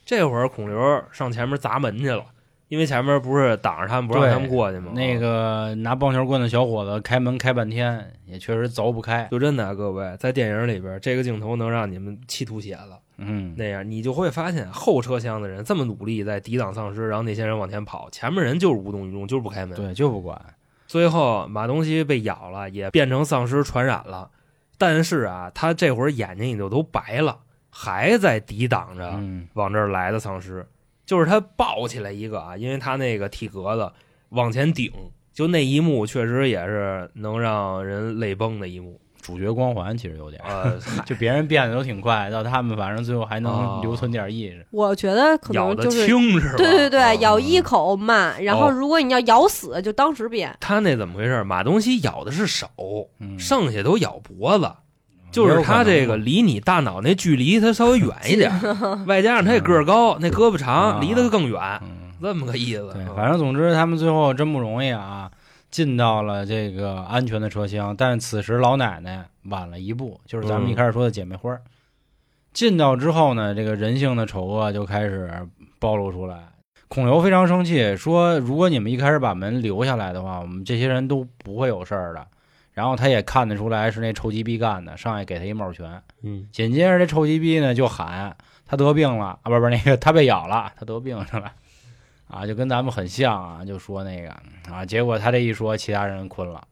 这会儿孔刘上前面砸门去了，因为前面不是挡着他们不让对他们过去吗？那个拿棒球棍的小伙子开门开半天，也确实凿不开。就真的啊各位在电影里边，这个镜头能让你们气吐血了。嗯，那样你就会发现后车厢的人这么努力在抵挡丧尸，然后那些人往前跑，前面人就是无动于衷，就是不开门。对，就不管。最后马东锡被咬了，也变成丧尸传染了，但是啊，他这会儿眼睛已经都白了，还在抵挡着嗯，往这儿来的丧尸。就是他抱起来一个啊，因为他那个体格子往前顶，就那一幕确实也是能让人泪崩的一幕。主角光环其实有点，呃，就别人变得都挺快，到他们反正最后还哦能留存点意识。我觉得可咬的能就是轻是吧？对对对，啊咬一口慢，然后哦如果你要咬死，就当时变。他那怎么回事？马东锡咬的是手，嗯，剩下都咬脖子。就是他这个离你大脑那距离，他稍微远一点，外加上他也个儿高，那胳膊长，啊离得更远，嗯，这么个意思。对，反正总之他们最后真不容易啊，进到了这个安全的车厢，但此时老奶奶晚了一步，就是咱们一开始说的姐妹花儿。进到之后呢，这个人性的丑恶就开始暴露出来。孔刘非常生气，说：“如果你们一开始把门留下来的话，我们这些人都不会有事儿的。”然后他也看得出来是那臭鸡逼干的，上来给他一帽拳。嗯，紧接着这臭鸡逼呢就喊他得病了啊，不是不是那个他被咬了，他得病是吧？啊，就跟咱们很像啊，就说那个啊，结果他这一说，其他人困了，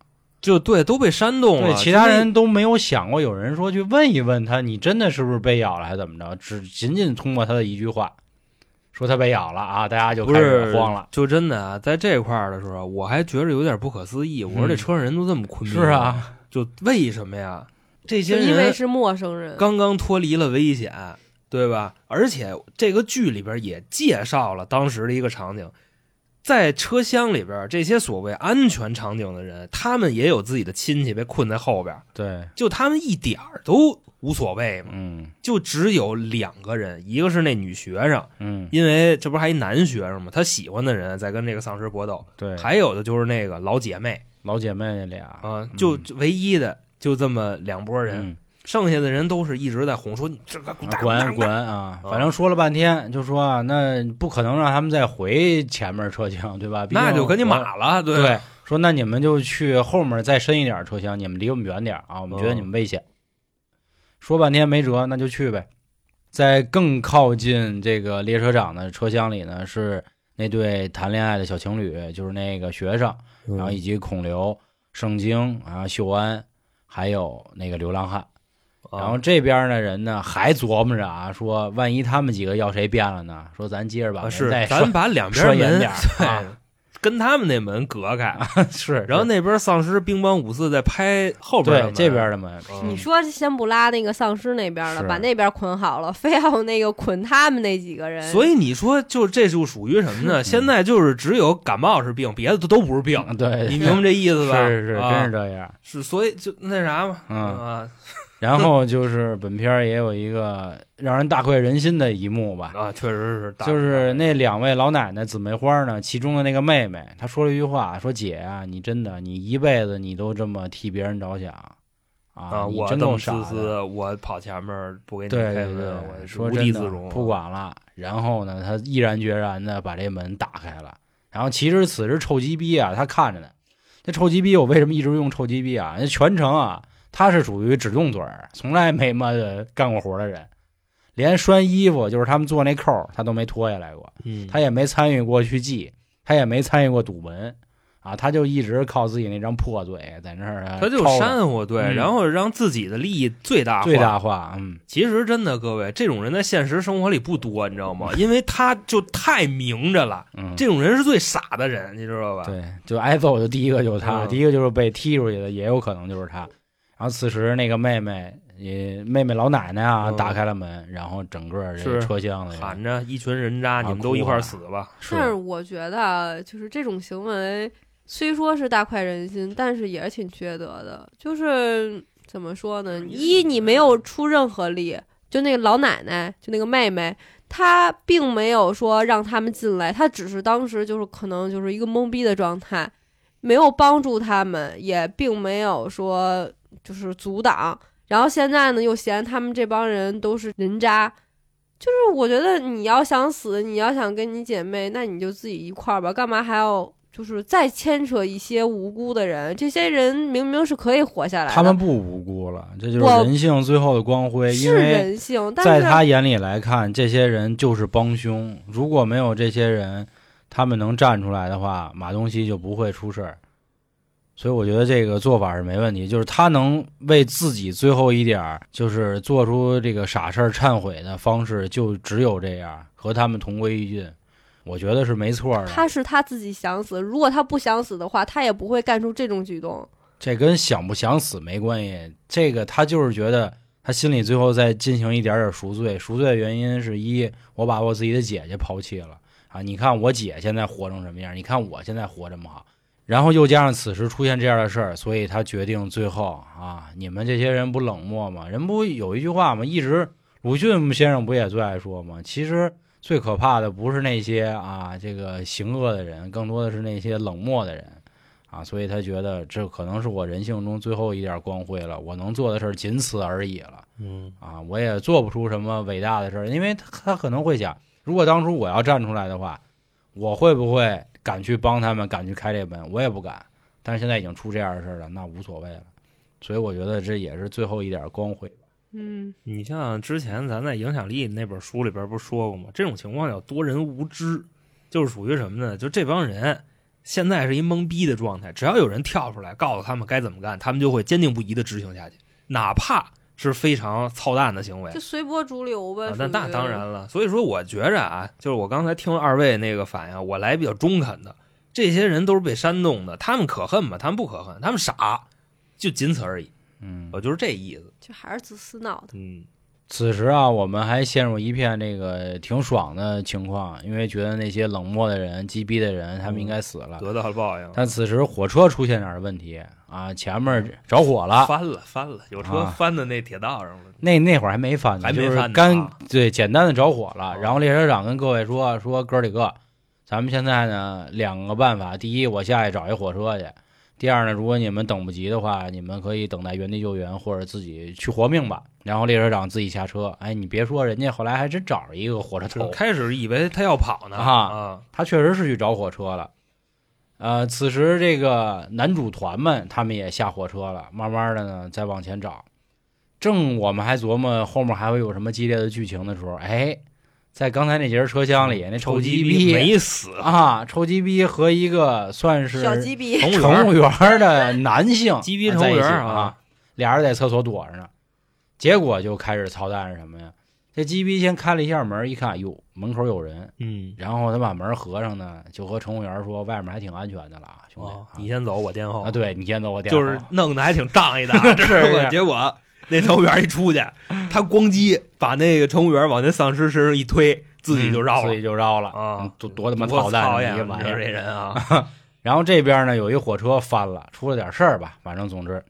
就对，都被煽动了。对，其他人都没有想过有人说去问一问他，你真的是不是被咬了，还是怎么着？只仅仅通过他的一句话，说他被咬了啊，大家就开是始慌了。就真的啊，在这块儿的时候，我还觉着有点不可思议。我说这车上人都这么困逼，是，啊，就为什么呀？这就些人因为是陌生人，刚刚脱离了危险，对吧？而且这个剧里边也介绍了当时的一个场景，在车厢里边，这些所谓安全场景的人，他们也有自己的亲戚被困在后边，对，就他们一点儿都无所谓嘛。嗯就只有两个人，一个是那女学生，嗯，因为这不是还一男学生嘛？他喜欢的人在跟这个丧尸搏斗，对，还有的就是那个老姐妹老姐妹那俩啊，就就唯一的就这么两拨人，嗯剩下的人都是一直在哄说你这个滚滚滚啊！啊反正说了半天，就说啊，那不可能让他们再回前面车厢，对吧？那就跟你我码了，对对，说那你们就去后面再深一点车厢，你们离我们远点啊，我们觉得你们危险。说半天没辙，那就去呗。在更靠近这个列车长的车厢里呢，是那对谈恋爱的小情侣，就是那个学生，嗯然后以及孔刘、盛京啊、秀安，还有那个流浪汉。然后啊这边的人呢，还琢磨着啊，说万一他们几个要谁变了呢？说咱接着把门是再咱把两边点儿 对啊跟他们那门隔开，是，然后那边丧尸兵帮五四在拍后边的对门这边的门，嗯。你说先不拉那个丧尸那边了，把那边捆好了，非要那个捆他们那几个人。所以你说，就这就属于什么呢？现在就是只有感冒是病，别的都都不是病，嗯对，你明白这意思吧？是是，啊真是这样。是，所以就那啥嘛，嗯。啊然后就是本片也有一个让人大快人心的一幕吧，啊，确实是大，就是那两位老奶奶姊妹花呢，其中的那个妹妹，她说了一句话，说姐啊，你真的你一辈子你都这么替别人着想啊，我这么真够傻的。自私，我跑前面不给你对开门，对对，我无地说真的自容，不管了。然后呢，她毅然决然的把这门打开了。然后其实此时臭鸡逼啊，他看着呢。那臭鸡逼，我为什么一直用臭鸡逼啊？那全程啊，他是属于只用嘴儿，从来没妈的干过活的人，连拴衣服就是他们做那扣，他都没脱下来过。嗯，他也没参与过去系，他也没参与过堵门啊，他就一直靠自己那张破嘴在那儿啊他就煽乎，对，嗯然后让自己的利益最大化。最大化，嗯，其实真的，各位，这种人在现实生活里不多，你知道吗？因为他就太明着了，嗯，这种人是最傻的人，你知道吧？对，就挨揍的第一个就是他，嗯第一个就是被踢出去的，也有可能就是他。然后此时那个妹妹，也妹妹老奶奶啊，嗯打开了门，然后整个这车厢里喊着一群人渣，啊你们都一块儿死吧！但是我觉得啊，就是这种行为虽说是大快人心，但是也是挺缺德的。就是怎么说呢？一你没有出任何力，就那个老奶奶，就那个妹妹，她并没有说让他们进来，她只是当时就是可能就是一个懵逼的状态，没有帮助他们，也并没有说就是阻挡。然后现在呢，又嫌他们这帮人都是人渣，就是我觉得你要想死，你要想跟你姐妹，那你就自己一块儿吧，干嘛还要就是再牵扯一些无辜的人？这些人明明是可以活下来的，他们不无辜了，这就是人性最后的光辉。因是为人性，但在他眼里来看，这些人就是帮凶。如果没有这些人，他们能站出来的话，马东锡就不会出事儿。所以我觉得这个做法是没问题，就是他能为自己最后一点儿，就是做出这个傻事儿忏悔的方式，就只有这样，和他们同归于尽。我觉得是没错的。他是他自己想死，如果他不想死的话，他也不会干出这种举动。这跟想不想死没关系，这个他就是觉得他心里最后再进行一点点赎罪，赎罪的原因是一，我把我自己的姐姐抛弃了啊，你看我姐现在活成什么样，你看我现在活这么好，然后又加上此时出现这样的事儿，所以他决定最后啊，你们这些人不冷漠吗？人不有一句话吗？一直鲁迅先生不也最爱说吗？其实最可怕的不是那些啊这个行恶的人，更多的是那些冷漠的人。啊，所以他觉得这可能是我人性中最后一点光辉了，我能做的事儿仅此而已了。嗯，啊，我也做不出什么伟大的事儿，因为他他可能会想，如果当初我要站出来的话，我会不会敢去帮他们，敢去开这门？我也不敢。但是现在已经出这样的事儿了，那无所谓了。所以我觉得这也是最后一点光辉。嗯，你像之前咱在影响力那本书里边不是说过吗？这种情况叫多人无知，就是属于什么呢？就这帮人现在是一懵逼的状态，只要有人跳出来告诉他们该怎么干，他们就会坚定不移的执行下去，哪怕是非常操蛋的行为就。随波逐流呗。啊，那那当然了，所以说我觉着啊，就是我刚才听了二位那个反应，我来比较中肯的，这些人都是被煽动的，他们可恨吗？他们不可恨，他们傻，就仅此而已，嗯，我就是这意思。就还是自私闹的。嗯，此时啊，我们还陷入一片这个挺爽的情况，因为觉得那些冷漠的人、鸡逼的人，他们应该死了。得到了报应，但此时火车出现点儿问题啊，前面着火了，翻了翻了，有车啊翻到那铁道上了。那那会儿还没翻呢，还没就是翻呢干啊对简单的着火了。哦然后列车长跟各位说说哥儿几个，咱们现在呢两个办法，第一我下去找一火车去，第二呢如果你们等不及的话，你们可以等待原地救援或者自己去活命吧。然后列车长自己下车，哎，你别说，人家后来还真找着一个火车头，开始以为他要跑呢哈啊，他确实是去找火车了。呃，此时这个男主团们他们也下火车了，慢慢的呢再往前找。正我们还琢磨后面还会有什么激烈的剧情的时候，哎，在刚才那节车厢里，那臭鸡逼没死，啊，臭鸡逼和一个算是小鸡逼，乘务员员的 男性 鸡逼乘务员啊，俩人在厕所躲着呢。结果就开始操蛋是什么呀？这鸡逼先开了一下门，一看，哟，门口有人，嗯，然后他把门合上呢，就和乘务员说，外面还挺安全的了啊，兄弟你先走，我殿后啊，对你先走，我殿后就是弄得还挺仗义的，是知道吧是。结果那乘务员一出去，他咣叽把那个乘务员往那丧尸身上一推，自己就绕了。嗯自己就绕了。啊。嗯多多他妈操蛋的讨厌一个玩意儿。这人啊，然后这边呢有一火车翻了，出了点事儿吧，反正总之，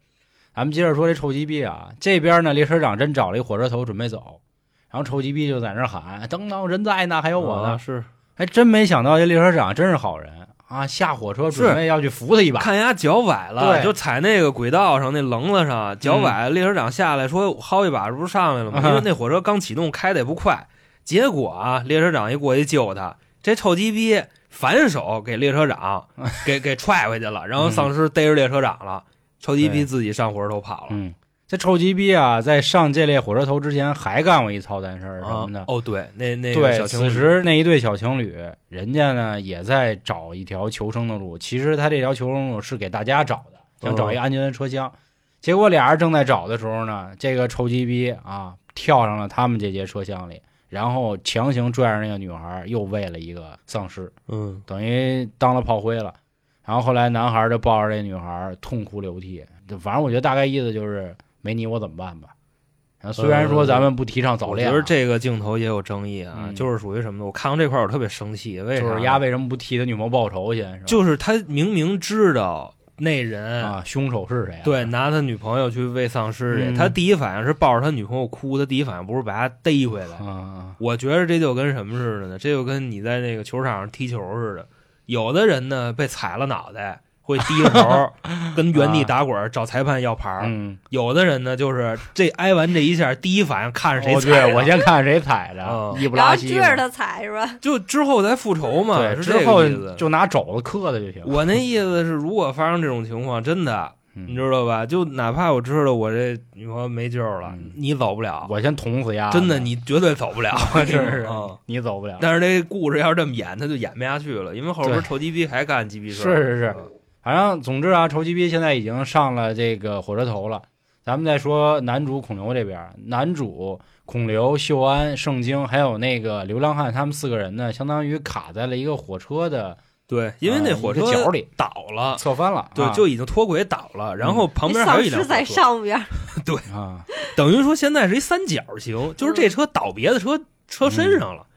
咱们接着说这臭鸡逼啊，这边呢列车长真找了一火车头准备走，然后臭鸡逼就在那儿喊：“等等，人在呢，还有我呢。啊是。还真没想到这列车长真是好人啊，下火车准备要去扶他一把。看人家脚崴了，对就踩那个轨道上那棱子上脚崴，列车长下来说薅一把，这不是上来了吗？嗯因为那火车刚启动，开的也不快。结果啊，列车长一过去救他，这臭鸡逼反手给列车长给给踹回去了，然后丧尸逮着列车长了，臭鸡逼自己上火车头跑了。嗯，这臭鸡逼啊，在上这列火车头之前还干过一操蛋事儿，什啊么的？哦，对，那那对，此时那一对小情侣，人家呢也在找一条求生的路。其实他这条求生路是给大家找的，想找一个安全的车厢。结果俩人正在找的时候呢，这个臭鸡逼啊跳上了他们这节车厢里，然后强行拽着那个女孩，又喂了一个丧尸，嗯，等于当了炮灰了。然后后来男孩就抱着这女孩痛哭流涕，反正我觉得大概意思就是没你我怎么办吧。虽然说咱们不提倡早恋、啊，我觉得这个镜头也有争议啊，嗯就是属于什么呢？我看到这块儿我特别生气，为啥呢？就是丫为什么不替他女朋友报仇去？是吧就是他明明知道那人啊，凶手是谁、啊？对，拿他女朋友去喂丧尸去，嗯他第一反应是抱着他女朋友哭，他第一反应不是把他逮回来。啊，我觉得这就跟什么似的呢？这就跟你在那个球场上踢球似的，有的人呢被踩了脑袋。会低着头 跟原地打滚找裁判要牌儿，嗯，有的人呢就是这挨完这一下，第一反应看着谁哦踩我先看谁踩的，嗯一不然后拉稀嘛。追着他踩是吧？就之后再复仇嘛，之后就拿肘子磕他就行。我那意思是，如果发生这种情况，真的，嗯你知道吧？就哪怕我知道我这女朋友没救了，嗯你走不了，我先捅死丫，真的你绝对走不了，是是嗯你走不了。但是这故事要是这么演，他就演不下去了，因为后边臭鸡逼还干鸡逼事是儿。是是，反正总之啊，臭鸡逼现在已经上了这个火车头了。咱们再说男主孔刘这边，男主孔刘、秀安、盛京还有那个流浪汉，他们四个人呢，相当于卡在了一个火车的对，因为那呃火车角里倒了，侧翻了，对，啊就已经脱轨倒了，然后旁边还有一辆在火车，上边 对，啊，等于说现在是一三角形，就是这车倒别的车车身上了，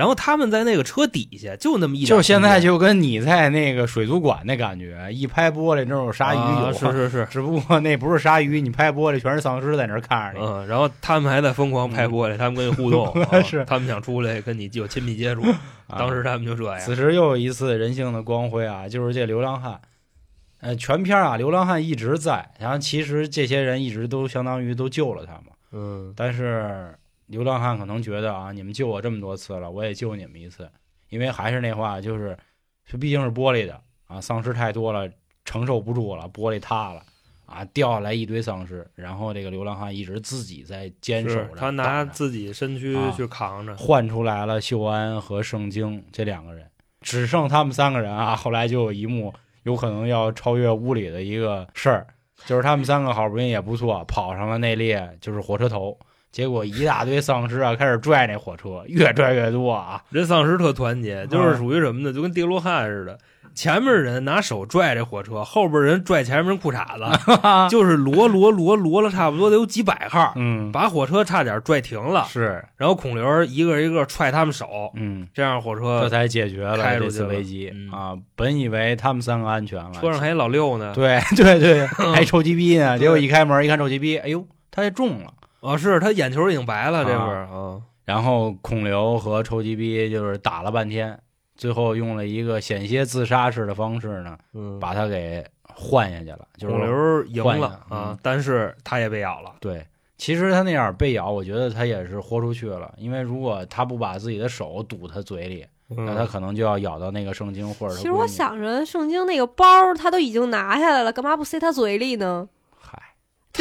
然后他们在那个车底下就那么一就现在就跟你在那个水族馆那感觉，一拍玻璃那儿有鲨鱼啊，是是是，只不过那不是鲨鱼，你拍玻璃全是丧尸在那儿看着你。嗯，然后他们还在疯狂拍玻璃，他们跟你互动，啊是他们想出来跟你有亲密接触，啊当时他们就这样。此时又有一次人性的光辉啊，就是这流浪汉。呃，全片啊，流浪汉一直在，然后其实这些人一直都相当于都救了他嘛。嗯，但是流浪汉可能觉得啊，你们救我这么多次了，我也救你们一次，因为还是那话，就是这毕竟是玻璃的啊，丧尸太多了，承受不住了，玻璃塌了啊，掉下来一堆丧尸，然后这个流浪汉一直自己在坚守着，他拿自己身躯啊去扛着，换出来了秀安和圣经这两个人，只剩他们三个人啊。后来就有一幕有可能要超越屋里的一个事儿，就是他们三个好不容易也不错，跑上了那列就是火车头，结果一大堆丧尸啊 开始拽那火车，越拽越多啊。人丧尸特团结，就是属于什么呢？就跟地罗汉似的，前面人拿手拽这火车，后边人拽前面人裤衩子，就是摞摞摞摞了差不多得有几百号，嗯，把火车差点拽停了。是，然后孔刘一个一个踹他们手，嗯，这样火车这才解决了这次危机嗯啊。本以为他们三个安全了，车上还有老六呢。对对对，还臭鸡逼呢。结果一开门一看臭鸡逼，哎呦，他也中了。哦，是他眼球已经白了，这啊会儿啊，然后孔刘和臭鸡逼就是打了半天，最后用了一个险些自杀式的方式呢，嗯，把他给换下去了。就是孔刘赢了啊，但是他也被咬了。对，其实他那样被咬，我觉得他也是豁出去了，因为如果他不把自己的手堵他嘴里，那他嗯，可能就要咬到那个圣经或者其实我，想着圣经那个包他都已经拿下来了，干嘛不塞他嘴里呢？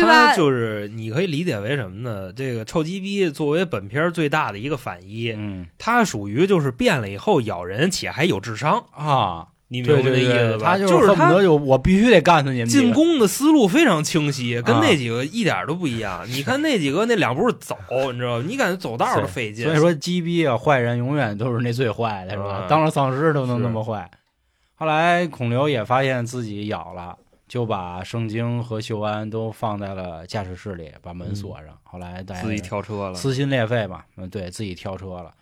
嗨，对吧他就是你可以理解为什么呢？这个臭鸡逼作为本片最大的一个反一，嗯他属于就是变了以后咬人，且还有智商。啊，你明白对对对，那意思吧？他就是恨不得就我必须得干死你们进攻的思路非常清晰，跟啊那几个一点都不一样。你看那几个那两步走，你知道吗？你感觉走道都费劲。所以说，鸡逼啊，坏人永远都是那最坏的，是吧？嗯当了丧尸都能那么坏。后来孔刘也发现自己咬了，就把圣经和秀安都放在了驾驶室里，把门锁上。后来大家自己跳车了，撕心裂肺嘛，嗯，对自己跳车了。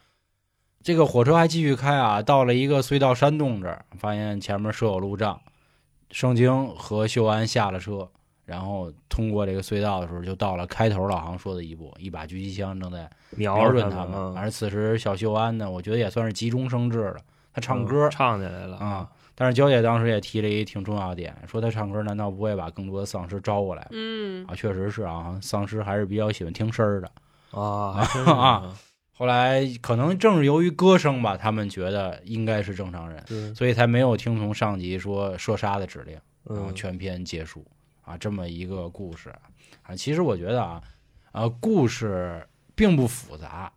这个火车还继续开啊，到了一个隧道山洞这儿，发现前面设有路障。圣经和秀安下了车，然后通过这个隧道的时候，就到了开头老航说的一步，一把狙击枪正在瞄准他们。而此时小秀安呢，我觉得也算是急中生智了，他唱歌嗯唱起来了啊。但是娇姐当时也提了一挺重要的点，说她唱歌难道不会把更多的丧尸招过来？嗯啊，确实是啊，丧尸还是比较喜欢听声儿的。啊啊！后来可能正是由于歌声吧，他们觉得应该是正常人，所以才没有听从上级说射杀的指令，然后嗯，全篇结束啊，这么一个故事啊。其实我觉得啊，呃，故事并不复杂，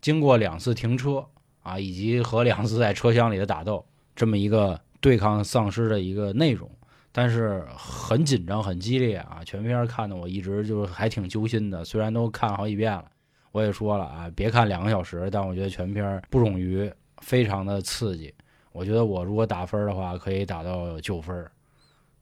经过两次停车啊，以及和两次在车厢里的打斗，这么一个对抗丧尸的一个内容。但是很紧张，很激烈啊！全片看的我一直就是还挺揪心的，虽然都看好几遍了。我也说了啊，别看两个小时，但我觉得全片不冗余，非常的刺激。我觉得我如果打分的话，可以打到九分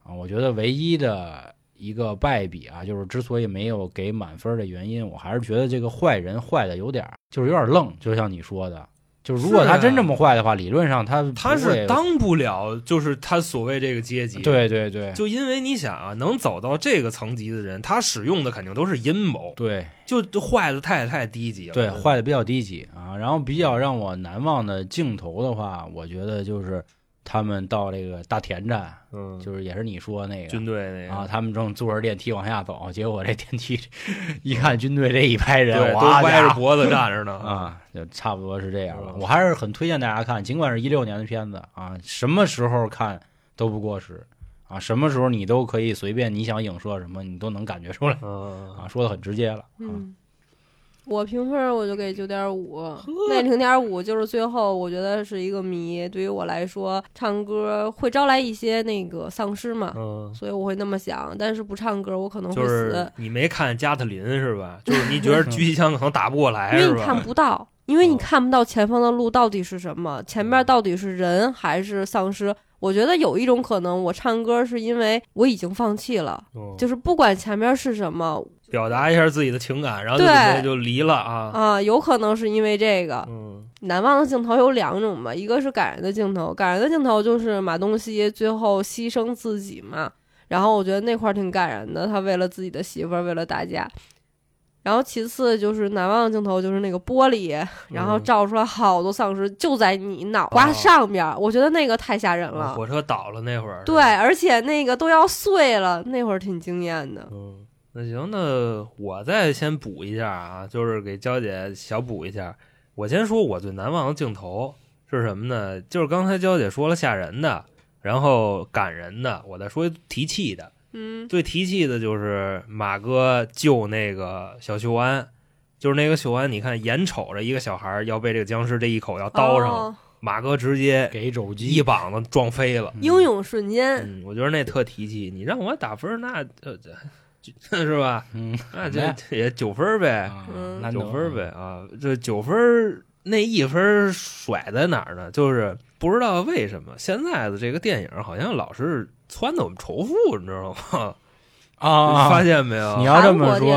啊。我觉得唯一的一个败笔啊，就是之所以没有给满分的原因，我还是觉得这个坏人坏的有点，就是有点愣，就像你说的，就是如果他真这么坏的话，理论上他他是当不了，就是他所谓这个阶级。，对对对就因为你想啊，能走到这个层级的人，他使用的肯定都是阴谋，对就就坏的太太低级了。对，坏的比较低级啊。然后比较让我难忘的镜头的话，我觉得就是他们到这个大田站，嗯，就是也是你说那个军队那个。啊，他们正坐着电梯往下走，结果这电梯 一看军队这一排人，对，都哇歪着脖子站着呢。啊，就差不多是这样。吧。嗯我还是很推荐大家看，尽管是一六年的片子啊，什么时候看都不过时啊，什么时候你都可以随便你想影射什么，你都能感觉出来。嗯。啊，说的很直接了。啊。嗯，我评分我就给九点五，那零点五就是最后我觉得是一个谜。对于我来说，唱歌会招来一些那个丧尸嘛，嗯，所以我会那么想。但是不唱歌，我可能会就死，是你没看加特林是吧？就是你觉得狙击枪可能打不过来是因为你看？不到，因为你哦看不到前方的路到底是什么，前面到底是人还是丧尸。我觉得有一种可能，我唱歌是因为我已经放弃了，嗯就是不管前面是什么表达一下自己的情感，然后就就离了啊。啊，有可能是因为这个。嗯难忘的镜头有两种嘛，一个是感人的镜头，感人的镜头就是马东锡最后牺牲自己嘛，然后我觉得那块儿挺感人的，他为了自己的媳妇儿，为了大家。然后其次就是难忘的镜头，就是那个玻璃，然后嗯照出来好多丧尸就在你脑瓜上边儿，我觉得那个太吓人了。火车倒了那会儿。对，而且那个都要碎了，那会儿挺惊艳的。嗯，那行，那我再先补一下啊，就是给娇姐小补一下。我先说我最难忘的镜头是什么呢？就是刚才娇姐说了吓人的，然后感人的，我再说一提气的。嗯最提气的就是马哥救那个小秀安，就是那个秀安，你看眼瞅着一个小孩要被这个僵尸这一口要刀上，哦马哥直接给肘击一膀子撞飞了。英勇瞬间，嗯，我觉得那特提气。你让我打分，那 是吧？嗯，那这这也九分呗，九分呗啊！这九分那一分甩在哪儿呢？就是不知道为什么现在的这个电影好像老是撺掇我们仇富，你知道吗？啊，发现没有？你要这么说，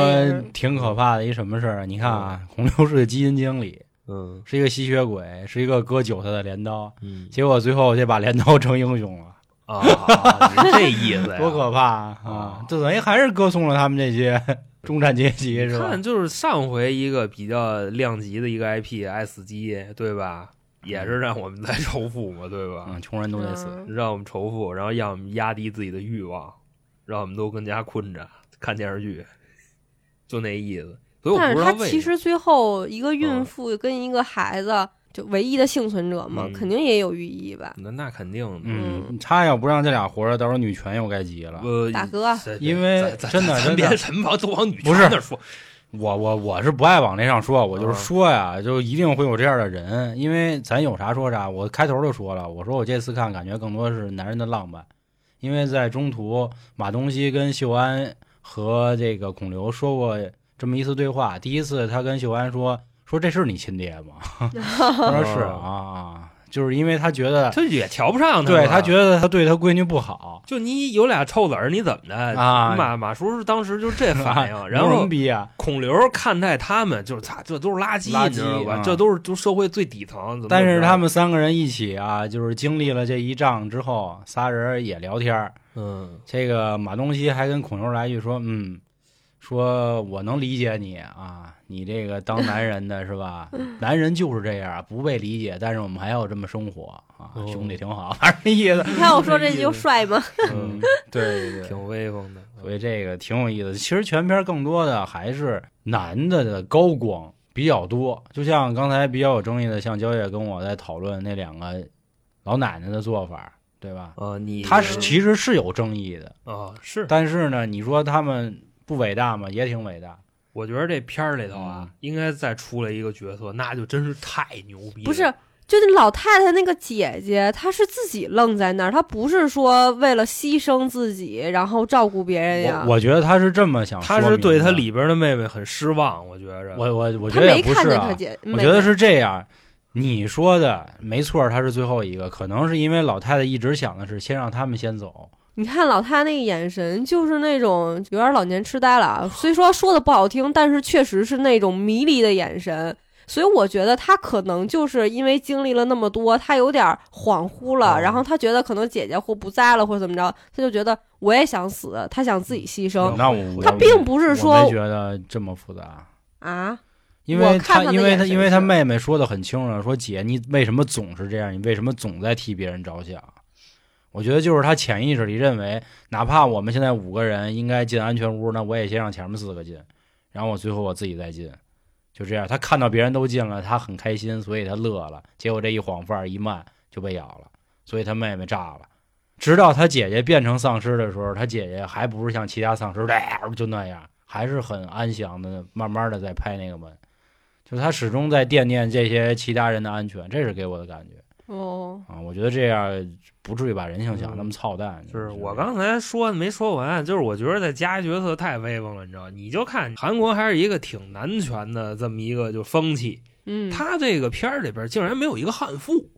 挺可怕的一什么事儿啊？你看啊，洪流是个基金经理，嗯是一个吸血鬼，是一个割韭菜的镰刀，嗯结果最后这把镰刀成英雄了，啊，这意思呀？多可怕啊！啊啊，这等于还是歌颂了他们这些中产阶级，是吧看，？就是上回一个比较量级的一个 IP 爱死机，对吧？也是让我们在仇富嘛，对吧？嗯，穷人都得死。嗯让我们仇富，然后让我们压低自己的欲望，让我们都跟家困着看电视剧，就那意思。所以我但是不知道为什么。他其实最后一个孕嗯妇跟一个孩子，就唯一的幸存者嘛，嗯肯定也有寓意吧。那那肯定的，嗯，他要不让这俩活着，到时候女权又该急了。呃，大哥因为真的真别什么往都往女不是权那说，我我我是不爱往那上说，我就是嗯说呀，就一定会有这样的人，因为咱有啥说啥。我开头就说了，我说我这次看感觉更多是男人的浪漫，因为在中途马东锡跟秀安和这个孔刘说过这么一次对话。第一次他跟秀安说说这是你亲爹吗？他 说是哦啊，就是因为他觉得他也瞧不上他，对他觉得他对他闺女不好，就你有俩臭子儿，你怎么的啊马马叔当时就这反应，然后么逼啊？孔刘看待他们就是操，这都是垃圾，垃圾你知道吧？嗯这都是就社会最底层。但是他们三个人一起啊，就是经历了这一仗之后，仨人也聊天嗯这个马东锡还跟孔刘来一句说：“嗯，说我能理解你啊，你这个当男人的 是吧？男人就是这样，不被理解，但是我们还要这么生活啊，哦兄弟挺好，反正那意思。你看我说这句就帅吗？嗯，对对对，挺威风的。所以这个挺有意思。其实全片更多的还是男的的高光比较多，就像刚才比较有争议的，像焦月跟我在讨论那两个老奶奶的做法，对吧？呃，你他是其实是有争议的，啊是，但是呢，你说他们不伟大吗？也挺伟大。我觉得这片儿里头啊嗯，应该再出来一个角色，那就真是太牛逼了。不是，就那老太太那个姐姐，她是自己愣在那儿，她不是说为了牺牲自己然后照顾别人呀。我我觉得她是这么想说明的，他是对她里边的妹妹很失望，我觉着。我我我觉得也不是没看见她啊，姐，我觉得是这样。你说的没错，她是最后一个，可能是因为老太太一直想的是先让他们先走，你看老太太那个眼神，就是那种有点老年痴呆了啊。虽说说的不好听，但是确实是那种迷离的眼神。所以我觉得她可能就是因为经历了那么多，她有点恍惚了，哦然后她觉得可能姐姐或不在了，或者怎么着，她就觉得我也想死，她想自己牺牲那我我她并不是我说没觉得这么复杂，啊。因为我看她因为他因为他妹妹说的很清楚，说姐你为什么总是这样？你为什么总在替别人着想？我觉得就是他潜意识里认为，哪怕我们现在五个人应该进安全屋，那我也先让前面四个进，然后我最后我自己再进，就这样。他看到别人都进了，他很开心，所以他乐了。结果这一晃范儿一慢就被咬了，所以他妹妹炸了。直到他姐姐变成丧尸的时候，他姐姐还不是像其他丧尸就那样，还是很安详的，慢慢的在拍那个门。就他始终在惦念这些其他人的安全，这是给我的感觉哦，啊。我觉得这样不至于把人性想那么操蛋。就是我刚才说的没说完，就是我觉得在加角色太威风了，你知道？你就看韩国还是一个挺男权的这么一个就风气，嗯，他这个片儿里边竟然没有一个悍妇，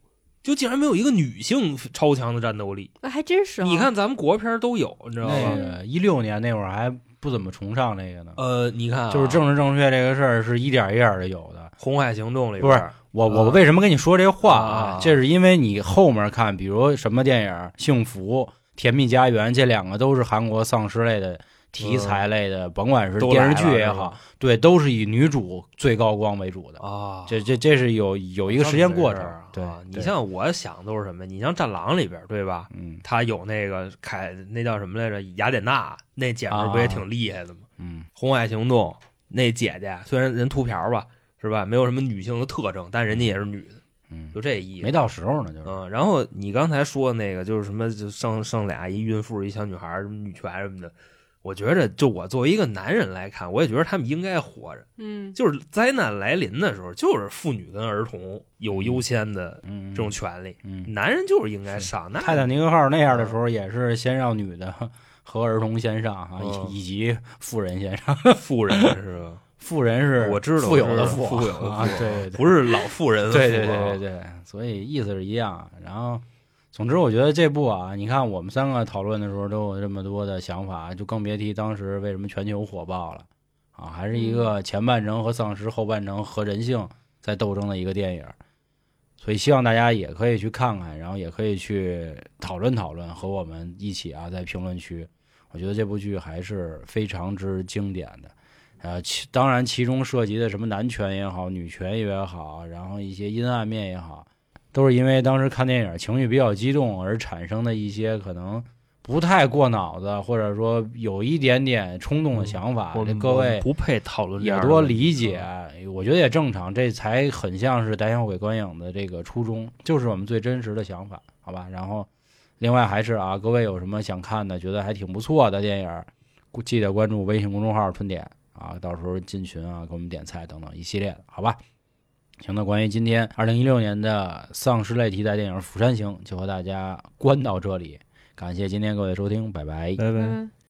就竟然没有一个女性超强的战斗力。那还真是啊。你看咱们国片都有，你知道那吧？个一六年那会儿还不怎么崇尚这个呢，呃，你看、啊，就是政治正确这个事儿是一点一点的有的。《红海行动》里边不是我我啊为什么跟你说这话啊这是因为你后面看，比如什么电影《幸福》《甜蜜家园》，这两个都是韩国丧尸类的题材类的，甭管是电视剧也好，对，都是以女主最高光为主的。啊，这这这是有有一个时间过程对啊，你像我想都是什么？你像《战狼》里边，对吧？嗯他有那个凯，那叫什么来着？雅典娜那姐们不也挺厉害的吗？嗯红海行动》那姐姐虽然人秃瓢吧，是吧？没有什么女性的特征，但人家也是女的，嗯，就这意思。没到时候呢，就是嗯，然后你刚才说那个就是什么，就剩剩俩一孕妇一小女孩，什么女权什么的，我觉着就我作为一个男人来看，我也觉得他们应该活着。嗯，就是灾难来临的时候，就是妇女跟儿童有优先的嗯这种权利，嗯，男人就是应该上。那泰坦尼克号那样的时候，也是先让女的 和儿童先上啊，嗯以以及富人先上。妇人是吧？富人是我知道富有的富，富有的啊富，对对对不是老富人的对对对对对，所以意思是一样。然后，总之我觉得这部啊，你看我们三个讨论的时候都有这么多的想法，就更别提当时为什么全球火爆了啊，还是一个前半程和丧尸，后半程和人性在斗争的一个电影。所以希望大家也可以去看看，然后也可以去讨论讨论，和我们一起啊，在评论区。我觉得这部剧还是非常之经典的。呃，其当然其中涉及的什么男权也好，女权也好，然后一些阴暗面也好，都是因为当时看电影情绪比较激动而产生的一些可能不太过脑子，或者说有一点点冲动的想法。各位不配讨论这也多理解，我觉得也正常，这才很像是胆小鬼观影的这个初衷，就是我们最真实的想法，好吧？然后，另外还是啊，各位有什么想看的，觉得还挺不错的电影，记得关注微信公众号“春点”啊。啊，到时候进群啊，给我们点菜等等一系列的，好吧？行，那关于今天二零一六年的丧尸类题材电影《釜山行》，就和大家关到这里。感谢今天各位收听，拜拜。拜拜。嗯